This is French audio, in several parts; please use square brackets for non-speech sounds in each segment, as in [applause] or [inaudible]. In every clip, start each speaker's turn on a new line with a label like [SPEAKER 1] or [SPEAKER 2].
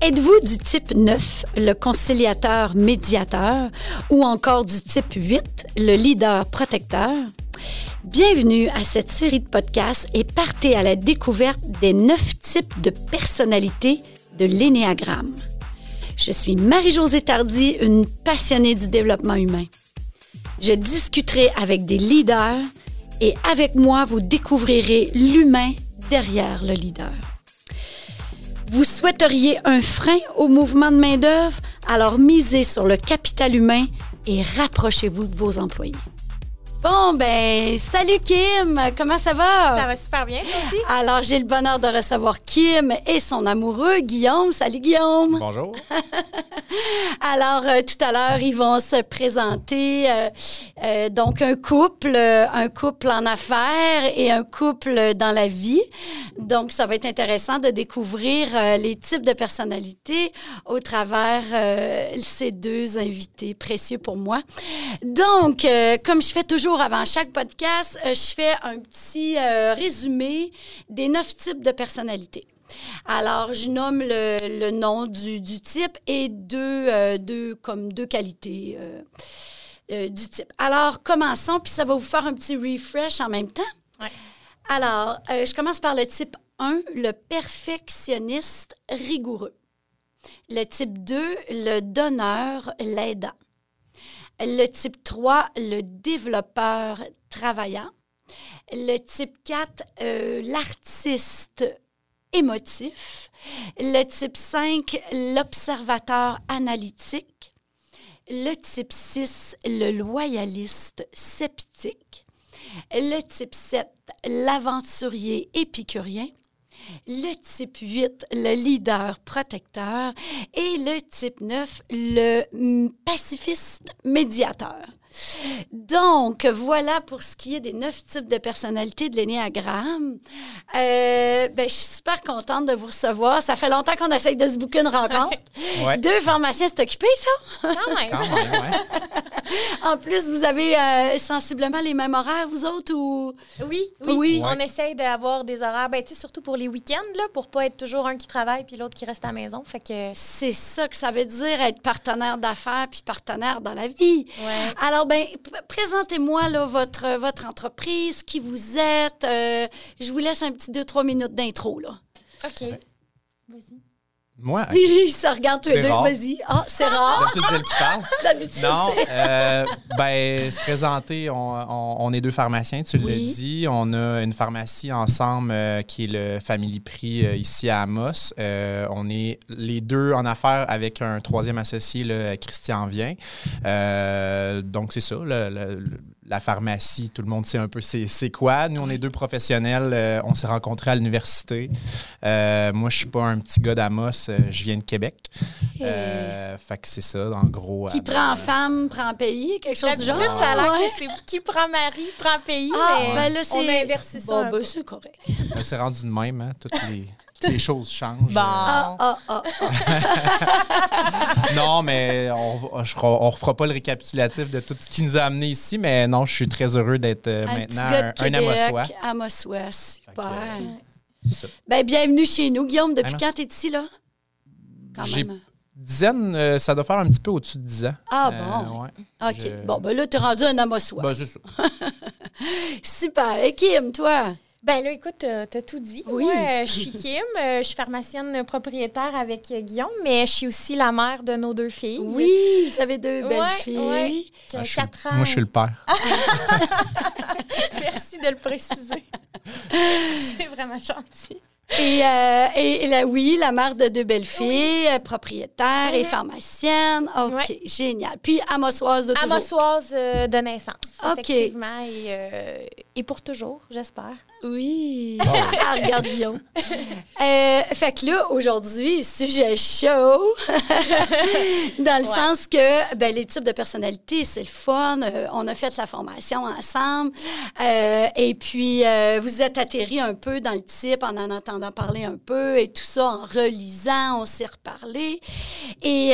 [SPEAKER 1] Êtes-vous du type 9, le conciliateur médiateur, ou encore du type 8, le leader protecteur? Bienvenue à cette série de podcasts et partez à la découverte des neuf types de personnalités de l'énéagramme. Je suis Marie-Josée Tardy, une passionnée du développement humain. Je discuterai avec des leaders et avec moi, vous découvrirez l'humain derrière le leader. Vous souhaiteriez un frein au mouvement de main-d'œuvre? Alors misez sur le capital humain et rapprochez-vous de vos employés. Bon, ben, salut Kim, comment ça va?
[SPEAKER 2] Ça va super bien, aussi.
[SPEAKER 1] Alors, j'ai le bonheur de recevoir Kim et son amoureux, Guillaume. Salut Guillaume.
[SPEAKER 3] Bonjour. [laughs]
[SPEAKER 1] Alors, euh, tout à l'heure, ils vont se présenter. Euh, euh, donc, un couple, un couple en affaires et un couple dans la vie. Donc, ça va être intéressant de découvrir les types de personnalités au travers ces deux invités précieux pour moi. Donc, comme je fais toujours avant chaque podcast, euh, je fais un petit euh, résumé des neuf types de personnalités. Alors, je nomme le, nom du, type et deux, euh, deux, comme deux qualités du type. Alors, commençons, puis ça va vous faire un petit refresh en même temps. Alors, je commence par le type 1, le perfectionniste rigoureux. Le type 2, le donneur, l'aidant. Le type 3, le développeur travaillant. Le type 4, euh, l'artiste émotif. Le type 5, l'observateur analytique. Le type 6, le loyaliste sceptique. Le type 7, l'aventurier épicurien le type 8, le leader protecteur, et le type 9, le mm, pacifiste médiateur. Donc, voilà pour ce qui est des neuf types de personnalités de l'énéagramme. Euh, ben, je suis super contente de vous recevoir. Ça fait longtemps qu'on essaye de se bouquer une rencontre. Deux pharmaciens, c'est occupé,
[SPEAKER 2] ça? Quand même. [laughs]
[SPEAKER 1] en plus, vous avez euh, sensiblement les mêmes horaires, vous autres? Ou...
[SPEAKER 2] Oui, oui. On essaye d'avoir des horaires, ben, surtout pour les week-ends, là, pour pas être toujours un qui travaille puis l'autre qui reste à la maison. Fait que...
[SPEAKER 1] C'est ça que ça veut dire, être partenaire d'affaires puis partenaire dans la vie.
[SPEAKER 2] Ouais.
[SPEAKER 1] Alors, ben, présentez-moi votre, votre entreprise, qui vous êtes. Euh, je vous laisse un petit deux, trois minutes d'intro. Là.
[SPEAKER 2] OK. Vas-y.
[SPEAKER 3] Moi? [laughs]
[SPEAKER 1] ça regarde tous les deux. Vas-y. Ah, c'est rare.
[SPEAKER 3] D'habitude, c'est elle qui parle. [laughs]
[SPEAKER 1] D'habitude,
[SPEAKER 3] Non, euh, ben, se présenter, on, on, est deux pharmaciens, tu l'as dit. On a une pharmacie ensemble euh, qui est le Family Prix euh, ici à Amos. Euh, on est les deux en affaires avec un troisième associé, là, Christian Vien. donc, c'est ça. le, la pharmacie, tout le monde sait un peu c'est quoi. Nous, on est deux professionnels. Euh, on s'est rencontrés à l'université. Euh, moi, je suis pas un petit gars d'Amos. Euh, je viens de Québec. fait que c'est ça, en gros.
[SPEAKER 1] Qui prend femme, prend pays, quelque chose du genre?
[SPEAKER 2] ça a l'air que c'est qui prend mari, prend pays. Ah, ben là, on a inversé ça.
[SPEAKER 1] Bon, ben, c'est correct.
[SPEAKER 3] c'est rendu de même, hein, toutes les les choses changent.
[SPEAKER 2] Bon. Ah,
[SPEAKER 1] ah, ah. [laughs]
[SPEAKER 3] non, mais on ne refera pas le récapitulatif de tout ce qui nous a amené ici, mais non, je suis très heureux d'être euh, maintenant un, un Amossois.
[SPEAKER 1] Amossois, super. Euh, ben, bienvenue chez nous, Guillaume. Depuis quand tu es ici, là?
[SPEAKER 3] Quand même. Dizaine, euh, ça doit faire un petit peu au-dessus de 10 ans.
[SPEAKER 1] Ah bon? OK. Bon, ben là, tu es rendu un Amossois.
[SPEAKER 3] Ben, c'est ça. [laughs]
[SPEAKER 1] super. Et Kim, toi?
[SPEAKER 2] Ben là, écoute, tu as tout dit. Oui. Moi, je suis Kim, euh, je suis pharmacienne propriétaire avec euh, Guillaume, mais je suis aussi la mère de nos deux filles.
[SPEAKER 1] Oui, vous avez deux belles filles.
[SPEAKER 2] qui ont 4 ans.
[SPEAKER 3] Moi, je suis le père. [laughs]
[SPEAKER 2] Merci de le préciser. [laughs] C'est vraiment gentil.
[SPEAKER 1] Et, euh, et, oui, la mère de deux belles filles, propriétaire et pharmacienne. OK, génial. Puis amossoise de toujours.
[SPEAKER 2] Amossoise de naissance, OK. effectivement. Et, et pour toujours, j'espère.
[SPEAKER 1] Oui. [laughs] ah, regarde Guillaume. Euh, fait que là, aujourd'hui, sujet chaud. [laughs] Dans le sens que ben, les types de personnalités, c'est le fun. Euh, on a fait la formation ensemble. Euh, et puis, vous êtes atterri un peu dans le type en en entendant parler un peu et tout ça, en relisant, on s'est reparlé. Et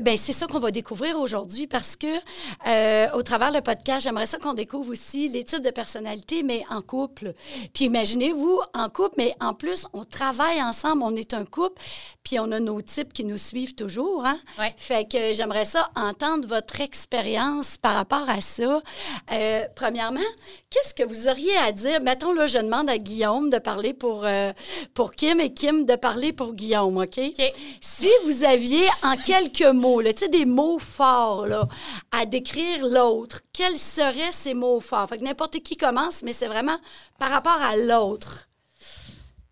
[SPEAKER 1] ben, c'est ça qu'on va découvrir aujourd'hui parce que, au travers le podcast, j'aimerais ça qu'on découvre aussi les types de personnalités, mais en couple Puis imaginez-vous en couple, mais en plus, on travaille ensemble, on est un couple, puis on a nos types qui nous suivent toujours. Hein?
[SPEAKER 2] Ouais.
[SPEAKER 1] Fait que j'aimerais ça entendre votre expérience par rapport à ça. Euh, premièrement, qu'est-ce que vous auriez à dire? Mettons, là, je demande à Guillaume de parler pour, euh, pour Kim et Kim de parler pour Guillaume, OK? Si vous aviez en quelques mots, tu sais, des mots forts là, à décrire l'autre, quels seraient ces mots forts? Fait que n'importe qui commence, mais c'est vraiment par rapport à l'autre.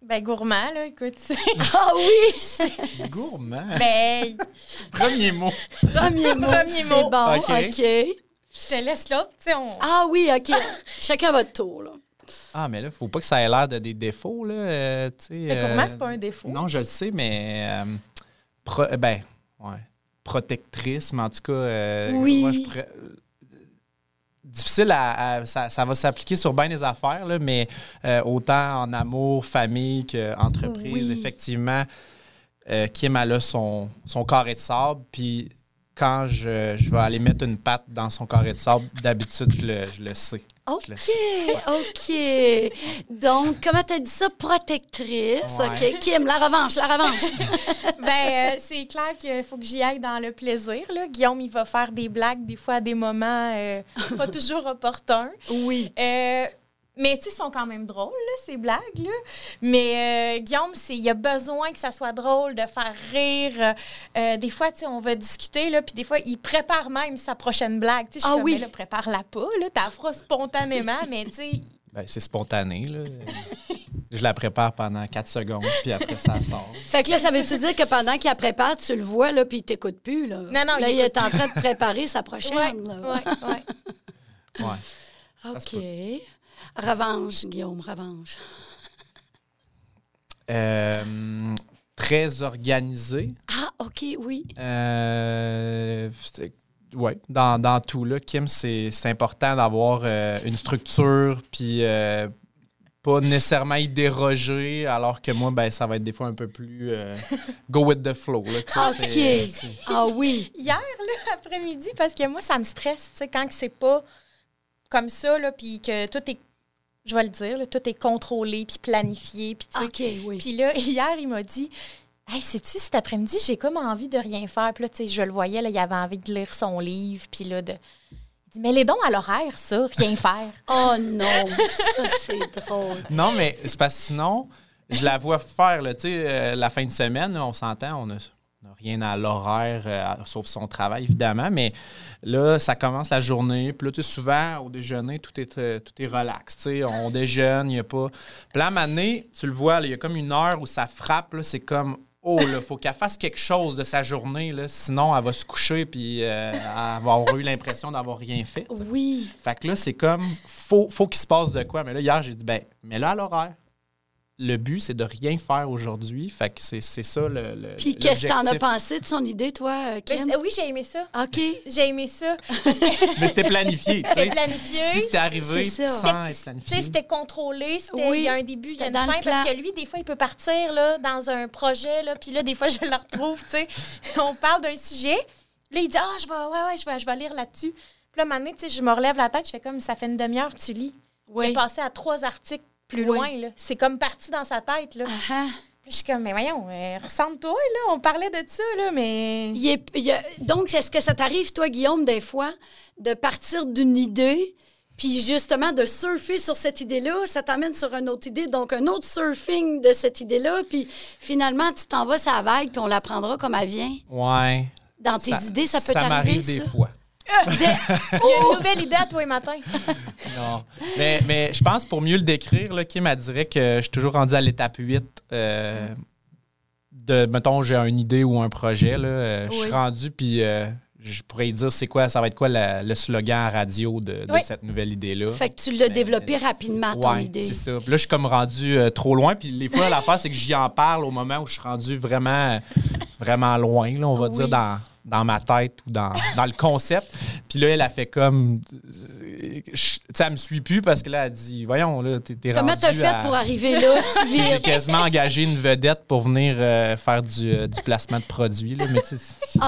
[SPEAKER 2] Ben, gourmand, là, écoute. [laughs]
[SPEAKER 1] Ah oui! [laughs]
[SPEAKER 3] Gourmand.
[SPEAKER 2] ben, [laughs]
[SPEAKER 3] Premier mot.
[SPEAKER 1] Premier mot.
[SPEAKER 2] Premier
[SPEAKER 1] c'est
[SPEAKER 2] mot.
[SPEAKER 1] bon,
[SPEAKER 3] OK.
[SPEAKER 1] OK.
[SPEAKER 2] je te laisse là. Tu sais, on...
[SPEAKER 1] Ah oui, OK. Chacun votre tour, là.
[SPEAKER 3] Ah, mais là, faut pas que ça ait l'air de des défauts, là. euh, tu sais,
[SPEAKER 2] Mais
[SPEAKER 3] euh,
[SPEAKER 2] gourmand, c'est pas un défaut.
[SPEAKER 3] Non, je le sais, mais. euh, pro- euh, ben, ouais. Protectrice, mais en tout cas. euh,
[SPEAKER 1] Oui.
[SPEAKER 3] moi, je pourrais- euh, Difficile à. à- ça, ça va s'appliquer sur bien des affaires, là, mais euh, autant en amour, famille qu'entreprise,
[SPEAKER 1] Oui.
[SPEAKER 3] effectivement, euh, Kim, elle a son, son carré de sable, puis quand je, je vais aller mettre une patte dans son carré de sable, d'habitude, je le, je le sais.
[SPEAKER 1] OK,
[SPEAKER 3] Je le sais.
[SPEAKER 1] OK. Donc, comment tu as dit ça? Protectrice.
[SPEAKER 3] Ouais.
[SPEAKER 1] OK. Kim, la revanche, la revanche. [laughs]
[SPEAKER 2] Ben, euh, c'est clair qu'il faut que j'y aille dans le plaisir. Là. Guillaume, il va faire des blagues, des fois à des moments euh, pas toujours opportuns.
[SPEAKER 1] Oui.
[SPEAKER 2] Euh, mais tu sais, ils sont quand même drôles, là, ces blagues. Là. Mais euh, Guillaume, c'est- il a besoin que ça soit drôle, de faire rire. Euh, des fois, tu sais, on va discuter, là, puis des fois, il prépare même sa prochaine blague. Tu sais, je suis
[SPEAKER 1] Ah
[SPEAKER 2] comme,
[SPEAKER 1] oui.
[SPEAKER 2] Prépare-la pas, là, t'as la feras spontanément, mais tu sais,
[SPEAKER 3] Ben, c'est spontané, là. je la prépare pendant 4 secondes, puis après, ça sort.
[SPEAKER 1] Fait que là, ça veut-tu dire que pendant qu'il la prépare, tu le vois, là, puis il t'écoute plus, là?
[SPEAKER 2] Non, non,
[SPEAKER 1] Là,
[SPEAKER 2] il
[SPEAKER 1] il est en train de préparer sa prochaine,
[SPEAKER 2] ouais,
[SPEAKER 1] là.
[SPEAKER 2] ouais, ouais.
[SPEAKER 3] Ouais.
[SPEAKER 1] OK. Revanche, Guillaume, revanche. [laughs]
[SPEAKER 3] Euh, très organisé.
[SPEAKER 1] Ah, OK, oui.
[SPEAKER 3] Euh, ouais, dans, dans tout, là, Kim, c'est c'est important d'avoir euh, une structure, puis euh, pas nécessairement y déroger, alors que moi, ben, ça va être des fois un peu plus euh, [laughs] go with the flow. Là,
[SPEAKER 1] OK. Ah oui.
[SPEAKER 2] Hier, après-midi, parce que moi, ça me stresse, tu sais, quand que c'est pas comme ça, là, puis que tout est, je vais le dire, là, tout est contrôlé, puis planifié, puis tu sais.
[SPEAKER 1] OK, oui.
[SPEAKER 2] Puis là, [laughs] hier, il m'a dit, Hey, sais-tu, cet après-midi, j'ai comme envie de rien faire. Puis là, tu sais, je le voyais, là, il avait envie de lire son livre, puis là, de. Il dit, mais les dons à l'horaire, ça, rien faire. [laughs]
[SPEAKER 1] Oh non, ça, c'est drôle.
[SPEAKER 3] Non, mais c'est parce que sinon, je la vois faire, là, tu sais, euh, la fin de semaine, on s'entend, on a, on a rien à l'horaire, euh, sauf son travail, évidemment, mais là, ça commence la journée, puis là, tu sais, souvent, au déjeuner, tout est, euh, tout est relax, tu sais, on déjeune, il n'y a pas... Puis là, à tu le vois, il y a comme une heure où ça frappe, là, c'est comme... Oh, là, faut qu'elle fasse quelque chose de sa journée, là, sinon elle va se coucher puis euh, avoir eu l'impression d'avoir rien fait.
[SPEAKER 1] Oui.
[SPEAKER 3] Fait que là, c'est comme, faut, faut qu'il se passe de quoi. Mais là, hier, j'ai dit, ben, mais là, à l'horaire. Le but, c'est de rien faire aujourd'hui. Fait que c'est c'est ça le. le
[SPEAKER 1] Puis qu'est-ce que t'en as pensé de son idée, toi, euh,
[SPEAKER 2] Mais
[SPEAKER 1] Kim?
[SPEAKER 2] c'est- oui, j'ai aimé ça.
[SPEAKER 1] OK.
[SPEAKER 2] J'ai aimé ça. [laughs]
[SPEAKER 3] Mais c'était planifié.
[SPEAKER 2] C'était planifié.
[SPEAKER 3] Si c'était arrivé
[SPEAKER 1] c'est ça.
[SPEAKER 3] sans être planifié.
[SPEAKER 2] c'était contrôlé, c'était
[SPEAKER 1] Oui,
[SPEAKER 2] il y a un début, il y a une fin,
[SPEAKER 1] plan.
[SPEAKER 2] parce que lui, des fois, il peut partir là, dans un projet, là, puis là, des fois, [laughs] je le retrouve, tu sais, on parle d'un sujet, là, il dit, ah, je vais, ouais, ouais, je vais, je vais lire là-dessus. Puis là, un moment donné, tu sais, je me relève la tête, je fais comme, ça fait une demi-heure, tu lis. Il
[SPEAKER 1] Oui.
[SPEAKER 2] est passé à trois articles plus
[SPEAKER 1] Oui.
[SPEAKER 2] loin, là. C'est comme parti dans sa tête, là.
[SPEAKER 1] Ah, ah.
[SPEAKER 2] Puis je suis comme, mais voyons, euh, ressemble-toi, là, on parlait de ça, là, mais...
[SPEAKER 1] Il est- il y a- donc, est-ce que ça t'arrive, toi, Guillaume, des fois, de partir d'une idée, puis justement de surfer sur cette idée-là, ça t'amène sur une autre idée, donc un autre surfing de cette idée-là, puis finalement, tu t'en vas sa vague, puis on la prendra comme elle vient.
[SPEAKER 3] Ouais.
[SPEAKER 1] Dans tes idées, ça peut
[SPEAKER 3] Ça
[SPEAKER 1] t'arriver,
[SPEAKER 3] m'arrive des
[SPEAKER 1] ça?
[SPEAKER 3] fois.
[SPEAKER 2] Il y a une nouvelle idée à toi et matin. [laughs]
[SPEAKER 3] Non. Mais, mais je pense pour mieux le décrire, là, Kim, elle dirait que je suis toujours rendu à l'étape 8. euh, de, mettons, j'ai une idée ou un projet. Là, euh, Je suis rendu, puis euh, je pourrais dire c'est quoi, ça va être quoi la- le slogan à radio de, de
[SPEAKER 2] Oui.
[SPEAKER 3] cette nouvelle idée-là.
[SPEAKER 1] Fait que tu l'as développé rapidement, ton
[SPEAKER 3] Ouais,
[SPEAKER 1] idée.
[SPEAKER 3] c'est ça. Puis là, je suis comme rendu euh, trop loin. Puis les fois, l'affaire, c'est que j'y en parle au moment où je suis rendu vraiment, vraiment loin, là, on va
[SPEAKER 1] Oui.
[SPEAKER 3] dire, dans, dans ma tête ou dans, [laughs] dans le concept. Puis là, elle a fait comme. tu sais, elle me suit plus parce que là, elle dit Voyons, là, t'es t'es
[SPEAKER 1] Comment
[SPEAKER 3] rendu
[SPEAKER 1] t'as fait
[SPEAKER 3] à-
[SPEAKER 1] pour arriver là [laughs] si
[SPEAKER 3] J'ai
[SPEAKER 1] vite?
[SPEAKER 3] quasiment engagé une vedette pour venir euh, faire du, euh, du placement de produits. Là, mais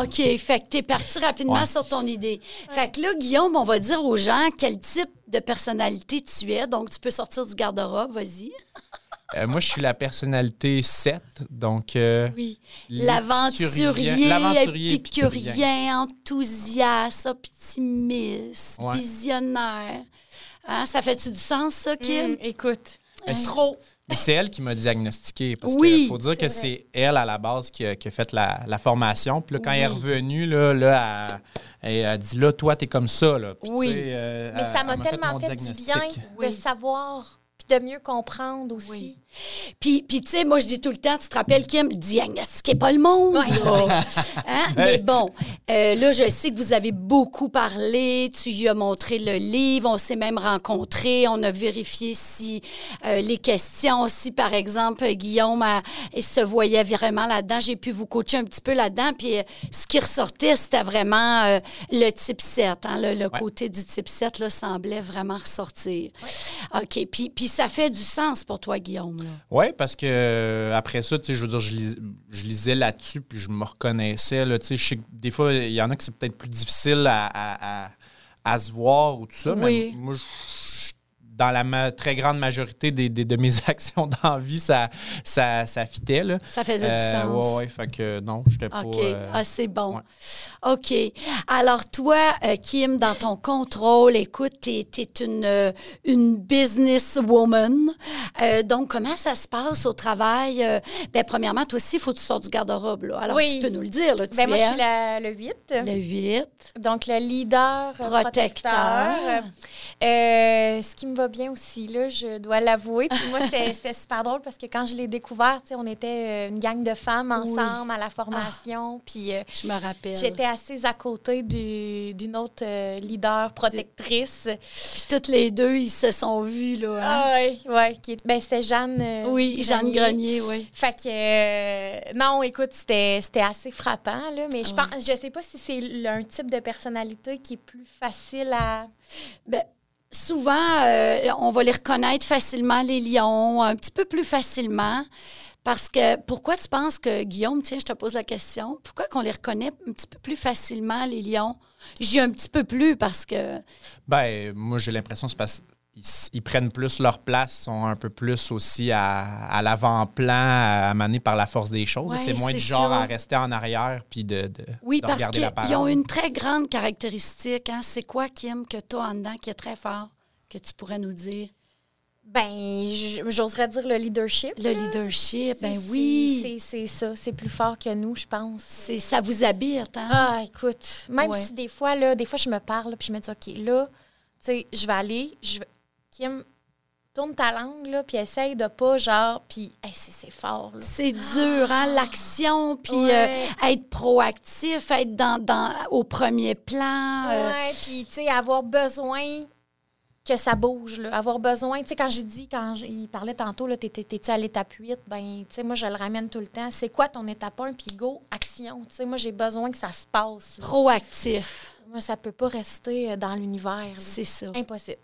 [SPEAKER 1] OK, fait que t'es parti rapidement
[SPEAKER 3] Ouais.
[SPEAKER 1] sur ton idée. Fait que là, Guillaume, on va dire aux gens quel type de personnalité tu es. Donc, tu peux sortir du garde-robe, vas-y.
[SPEAKER 3] Euh, moi, je suis la personnalité 7. Donc, euh,
[SPEAKER 1] Oui. L'aventurier,
[SPEAKER 3] l'aventurier
[SPEAKER 1] épicurien, enthousiaste, optimiste,
[SPEAKER 3] Ouais.
[SPEAKER 1] visionnaire. Hein, ça fait-tu du sens, ça, Kim?
[SPEAKER 2] Hum, écoute,
[SPEAKER 3] Mais c'est-
[SPEAKER 2] trop.
[SPEAKER 3] Mais c'est elle qui m'a diagnostiqué. Parce
[SPEAKER 1] Oui,
[SPEAKER 3] qu'il faut dire que c'est elle, à la base, qui a, qui a fait la, la formation. Puis là, quand elle est revenue, là, là, elle, elle a dit là, toi, t'es comme ça. Là. Puis,
[SPEAKER 1] Oui.
[SPEAKER 3] euh,
[SPEAKER 2] Mais
[SPEAKER 3] elle-
[SPEAKER 2] ça
[SPEAKER 3] elle
[SPEAKER 2] m'a tellement fait du bien
[SPEAKER 1] Oui.
[SPEAKER 2] de savoir de mieux comprendre aussi.
[SPEAKER 1] Oui. Puis, puis tu sais, moi, je dis tout le temps, tu te rappelles, Kim, diagnostiquez pas le monde.
[SPEAKER 2] Ouais. [laughs]
[SPEAKER 1] Hein? Mais bon, euh, là, je sais que vous avez beaucoup parlé. Tu lui as montré le livre. On s'est même rencontrés. On a vérifié si euh, les questions, si par exemple, euh, Guillaume a- il se voyait vraiment là-dedans. J'ai pu vous coacher un petit peu là-dedans. Puis euh, ce qui ressortait, c'était vraiment euh, le type 7. hein. Le, le
[SPEAKER 3] Ouais.
[SPEAKER 1] côté du type 7 là, semblait vraiment ressortir. OK. Puis, puis ça fait du sens pour toi, Guillaume. Là.
[SPEAKER 3] Oui, parce que euh, après ça, je veux dire, je, lis- je lisais là-dessus, puis je me reconnaissais. Là, sais, je sais que des fois, il y en a que c'est peut-être plus difficile à, à- à- à se voir ou tout ça,
[SPEAKER 1] Oui.
[SPEAKER 3] mais moi, je- dans la ma- très grande majorité des, des- de mes [laughs] actions dans la vie, ça, ça, ça fitait. Là.
[SPEAKER 1] Ça faisait du
[SPEAKER 3] Euh,
[SPEAKER 1] sens.
[SPEAKER 3] ouais, ouais, fait que non, j'étais pas.
[SPEAKER 1] OK.
[SPEAKER 3] euh,
[SPEAKER 1] Ah, c'est bon.
[SPEAKER 3] ouais.
[SPEAKER 1] OK. Alors, toi, euh, Kim, dans ton contrôle, écoute, tu es, une, euh, une businesswoman. Euh, donc, comment ça se passe au travail? Euh, ben, premièrement, toi aussi, il faut que tu sortes du garde-robe. là. Alors,
[SPEAKER 2] Oui.
[SPEAKER 1] tu peux nous le dire. Là, tu
[SPEAKER 2] Ben, moi, je
[SPEAKER 1] es
[SPEAKER 2] suis la- le 8.
[SPEAKER 1] le 8.
[SPEAKER 2] Donc, le leader
[SPEAKER 1] Protecteur.
[SPEAKER 2] protecteur. Euh, ce qui me va bien aussi, là, je dois l'avouer. Puis moi, c'était [laughs] super drôle parce que quand je l'ai découvert, on était euh, une gang de femmes
[SPEAKER 1] Oui.
[SPEAKER 2] ensemble à la formation. Puis euh,
[SPEAKER 1] Je me rappelle.
[SPEAKER 2] j'étais assise à côté du- d'une autre euh, leader protectrice.
[SPEAKER 1] Puis toutes les deux, ils se sont vus. Là, hein?
[SPEAKER 2] Ah, oui, ouais, qui est- ben, c'était Jeanne.
[SPEAKER 1] oui, Jeanne Grenier, oui.
[SPEAKER 2] Fait que, euh, non, écoute, c'était assez frappant, là, mais je
[SPEAKER 1] Ouais.
[SPEAKER 2] pense, je sais pas si c'est un type de personnalité qui est plus facile à.
[SPEAKER 1] Ben, souvent, euh, on va les reconnaître facilement, les lions, un petit peu plus facilement. Parce que pourquoi tu penses que, Guillaume, tiens, je te pose la question, pourquoi qu'on les reconnaît un petit peu plus facilement, les lions? J'ai un petit peu plus parce que.
[SPEAKER 3] Ben, moi, j'ai l'impression que c'est parce ils prennent plus leur place, sont un peu plus aussi à, à l'avant-plan, à, mener par la force des choses.
[SPEAKER 1] Ouais,
[SPEAKER 3] c'est moins du genre
[SPEAKER 1] ça.
[SPEAKER 3] à rester en arrière puis de, de,
[SPEAKER 1] Oui,
[SPEAKER 3] de
[SPEAKER 1] parce qu'ils ont une très grande caractéristique. Hein? C'est quoi, Kim, que tu as en dedans qui est très fort, que tu pourrais nous dire?
[SPEAKER 2] Ben, j'oserais dire le leadership.
[SPEAKER 1] Le
[SPEAKER 2] là.
[SPEAKER 1] leadership,
[SPEAKER 2] C'est-
[SPEAKER 1] ben oui.
[SPEAKER 2] C'est c'est ça, c'est plus fort que nous, je pense.
[SPEAKER 1] C'est, ça vous habite, hein?
[SPEAKER 2] Ah, écoute, même
[SPEAKER 1] Ouais.
[SPEAKER 2] si des fois, là, des fois, je me parle, puis je me dis, OK, là, tu sais, je vais aller, je vais. Kim, tourne ta langue, là, puis essaye de pas, genre, puis, hey, c'est fort.
[SPEAKER 1] C'est dur, hein? L'action, puis
[SPEAKER 2] Ouais.
[SPEAKER 1] euh, être proactif, être dans, dans, au premier plan. euh,
[SPEAKER 2] Ouais, puis, tu sais, avoir besoin que ça bouge, là. Avoir besoin, tu sais, quand j'ai dit, quand il parlait tantôt, là, t'es- t'es- t'es-tu à l'étape 8, ben, tu sais, moi, je le ramène tout le temps. C'est quoi ton étape 1, puis go, action. Tu sais, moi, j'ai besoin que ça se passe. là.
[SPEAKER 1] proactif,
[SPEAKER 2] Moi, ça peut pas rester euh, dans l'univers.
[SPEAKER 1] c'est ça.
[SPEAKER 2] Impossible.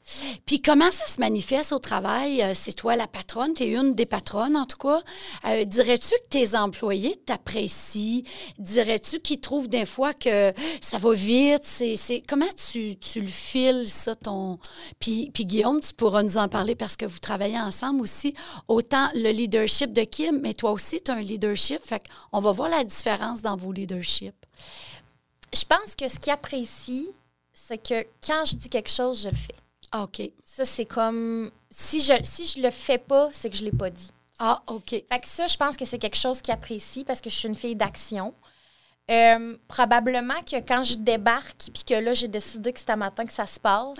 [SPEAKER 1] Puis comment ça se manifeste au travail? Euh, C'est toi la patronne, tu es une des patronnes en tout cas. Euh, Dirais-tu que tes employés t'apprécient? Dirais-tu qu'ils trouvent des fois que ça va vite? C'est- Comment tu, tu le files, ça, ton... Puis, puis Guillaume, tu pourras nous en parler parce que vous travaillez ensemble aussi. Autant le leadership de Kim, mais toi aussi, tu as un leadership. Fait qu'on va voir la différence dans vos leaderships.
[SPEAKER 2] Je pense que ce qu'ils apprécient, c'est que quand je dis quelque chose, je le fais.
[SPEAKER 1] Ah, OK.
[SPEAKER 2] Ça, c'est comme. Si je, si je le fais pas, c'est que je l'ai pas dit.
[SPEAKER 1] Ah, OK.
[SPEAKER 2] Fait que ça, je pense que c'est quelque chose qu'ils apprécient parce que je suis une fille d'action. Euh, probablement que quand je débarque puis que là, j'ai décidé que c'est à matin que ça se passe,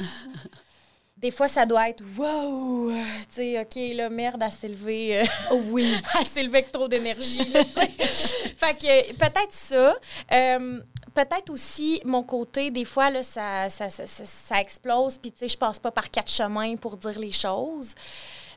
[SPEAKER 2] [laughs] des fois, ça doit être wow! Tu sais, OK, là, merde, s'est levée. euh,
[SPEAKER 1] Oh, oui. [laughs]
[SPEAKER 2] s'est levée avec trop d'énergie. [laughs] fait que peut-être ça. Euh, peut-être aussi mon côté, des fois, là, ça, ça, ça, explose, puis tu sais, je passe pas par quatre chemins pour dire les choses.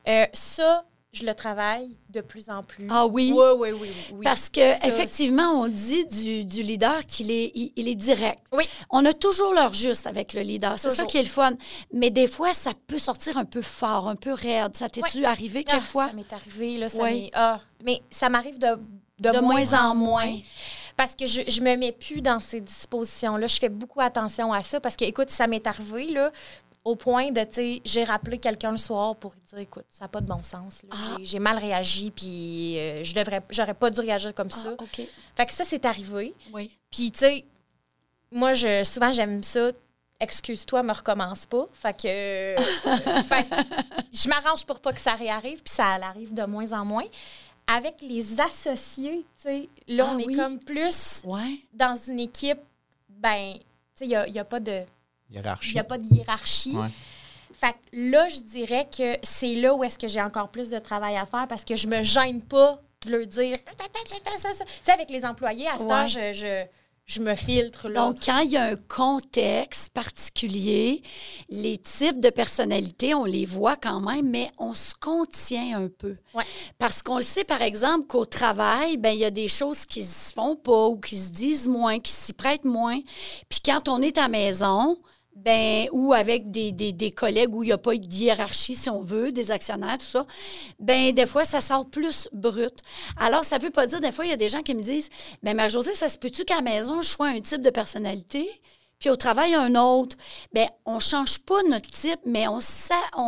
[SPEAKER 2] Euh, ça, je le travaille de plus en plus.
[SPEAKER 1] Ah oui?
[SPEAKER 2] Oui, oui, oui. oui.
[SPEAKER 1] Parce que
[SPEAKER 2] Ça,
[SPEAKER 1] effectivement, on dit du, du leader qu'il est, il, il est direct.
[SPEAKER 2] Oui.
[SPEAKER 1] On a toujours l'heure juste avec le leader. C'est ça qui est le fun. Mais des fois, ça peut sortir un peu fort, un peu raide. Ça t'est-tu arrivé
[SPEAKER 2] Ah,
[SPEAKER 1] quelquefois?
[SPEAKER 2] Ça m'est arrivé, là. Ça
[SPEAKER 1] Oui.
[SPEAKER 2] ah, mais ça m'arrive de, de,
[SPEAKER 1] De moins en moins.
[SPEAKER 2] Parce que je, je me mets plus dans ces dispositions-là. Je fais beaucoup attention à ça parce que, écoute, ça m'est arrivé, là, au point de, tu sais, j'ai rappelé quelqu'un le soir pour dire, écoute, ça n'a pas de bon sens. là.
[SPEAKER 1] Ah.
[SPEAKER 2] J'ai- mal réagi, puis euh, je devrais, j'aurais pas dû réagir comme
[SPEAKER 1] Ah,
[SPEAKER 2] ça. Fait que ça, c'est arrivé.
[SPEAKER 1] Oui.
[SPEAKER 2] Puis, tu sais, moi, je, souvent, j'aime ça. Excuse-toi, me recommence pas. Fait que. euh, [laughs] fait je m'arrange pour pas que ça réarrive, puis ça arrive de moins en moins. Avec les associés, tu sais, là,
[SPEAKER 1] Ah
[SPEAKER 2] on est
[SPEAKER 1] oui.
[SPEAKER 2] comme plus
[SPEAKER 1] Ouais.
[SPEAKER 2] dans une équipe, ben, tu sais, il n'y a, y a pas de.
[SPEAKER 3] Hiérarchie.
[SPEAKER 2] Il y a pas de hiérarchie.
[SPEAKER 3] Ouais.
[SPEAKER 2] Fait que là, je dirais que c'est là où est-ce que j'ai encore plus de travail à faire parce que je me gêne pas de leur dire. Tu sais, avec les employés, à ce
[SPEAKER 1] Ouais.
[SPEAKER 2] temps, je, je, je me filtre. Là.
[SPEAKER 1] Donc, quand il y a un contexte particulier, les types de personnalités, on les voit quand même, mais on se contient un peu.
[SPEAKER 2] Ouais.
[SPEAKER 1] Parce qu'on le sait, par exemple, qu'au travail, ben il y a des choses qui se font pas ou qui se disent moins, qui s'y prêtent moins. Puis quand on est à la maison, ben, ou avec des, collègues où il n'y a pas de hiérarchie, si on veut, des actionnaires, tout ça, ben des fois, ça sort plus brut. Alors, ça ne veut pas dire, des fois, il y a des gens qui me disent, ben Marie-Josée, ça se peut-tu qu'à la maison, je sois un type de personnalité, puis au travail, un autre? Ben on change pas notre type, mais on, s'a- on,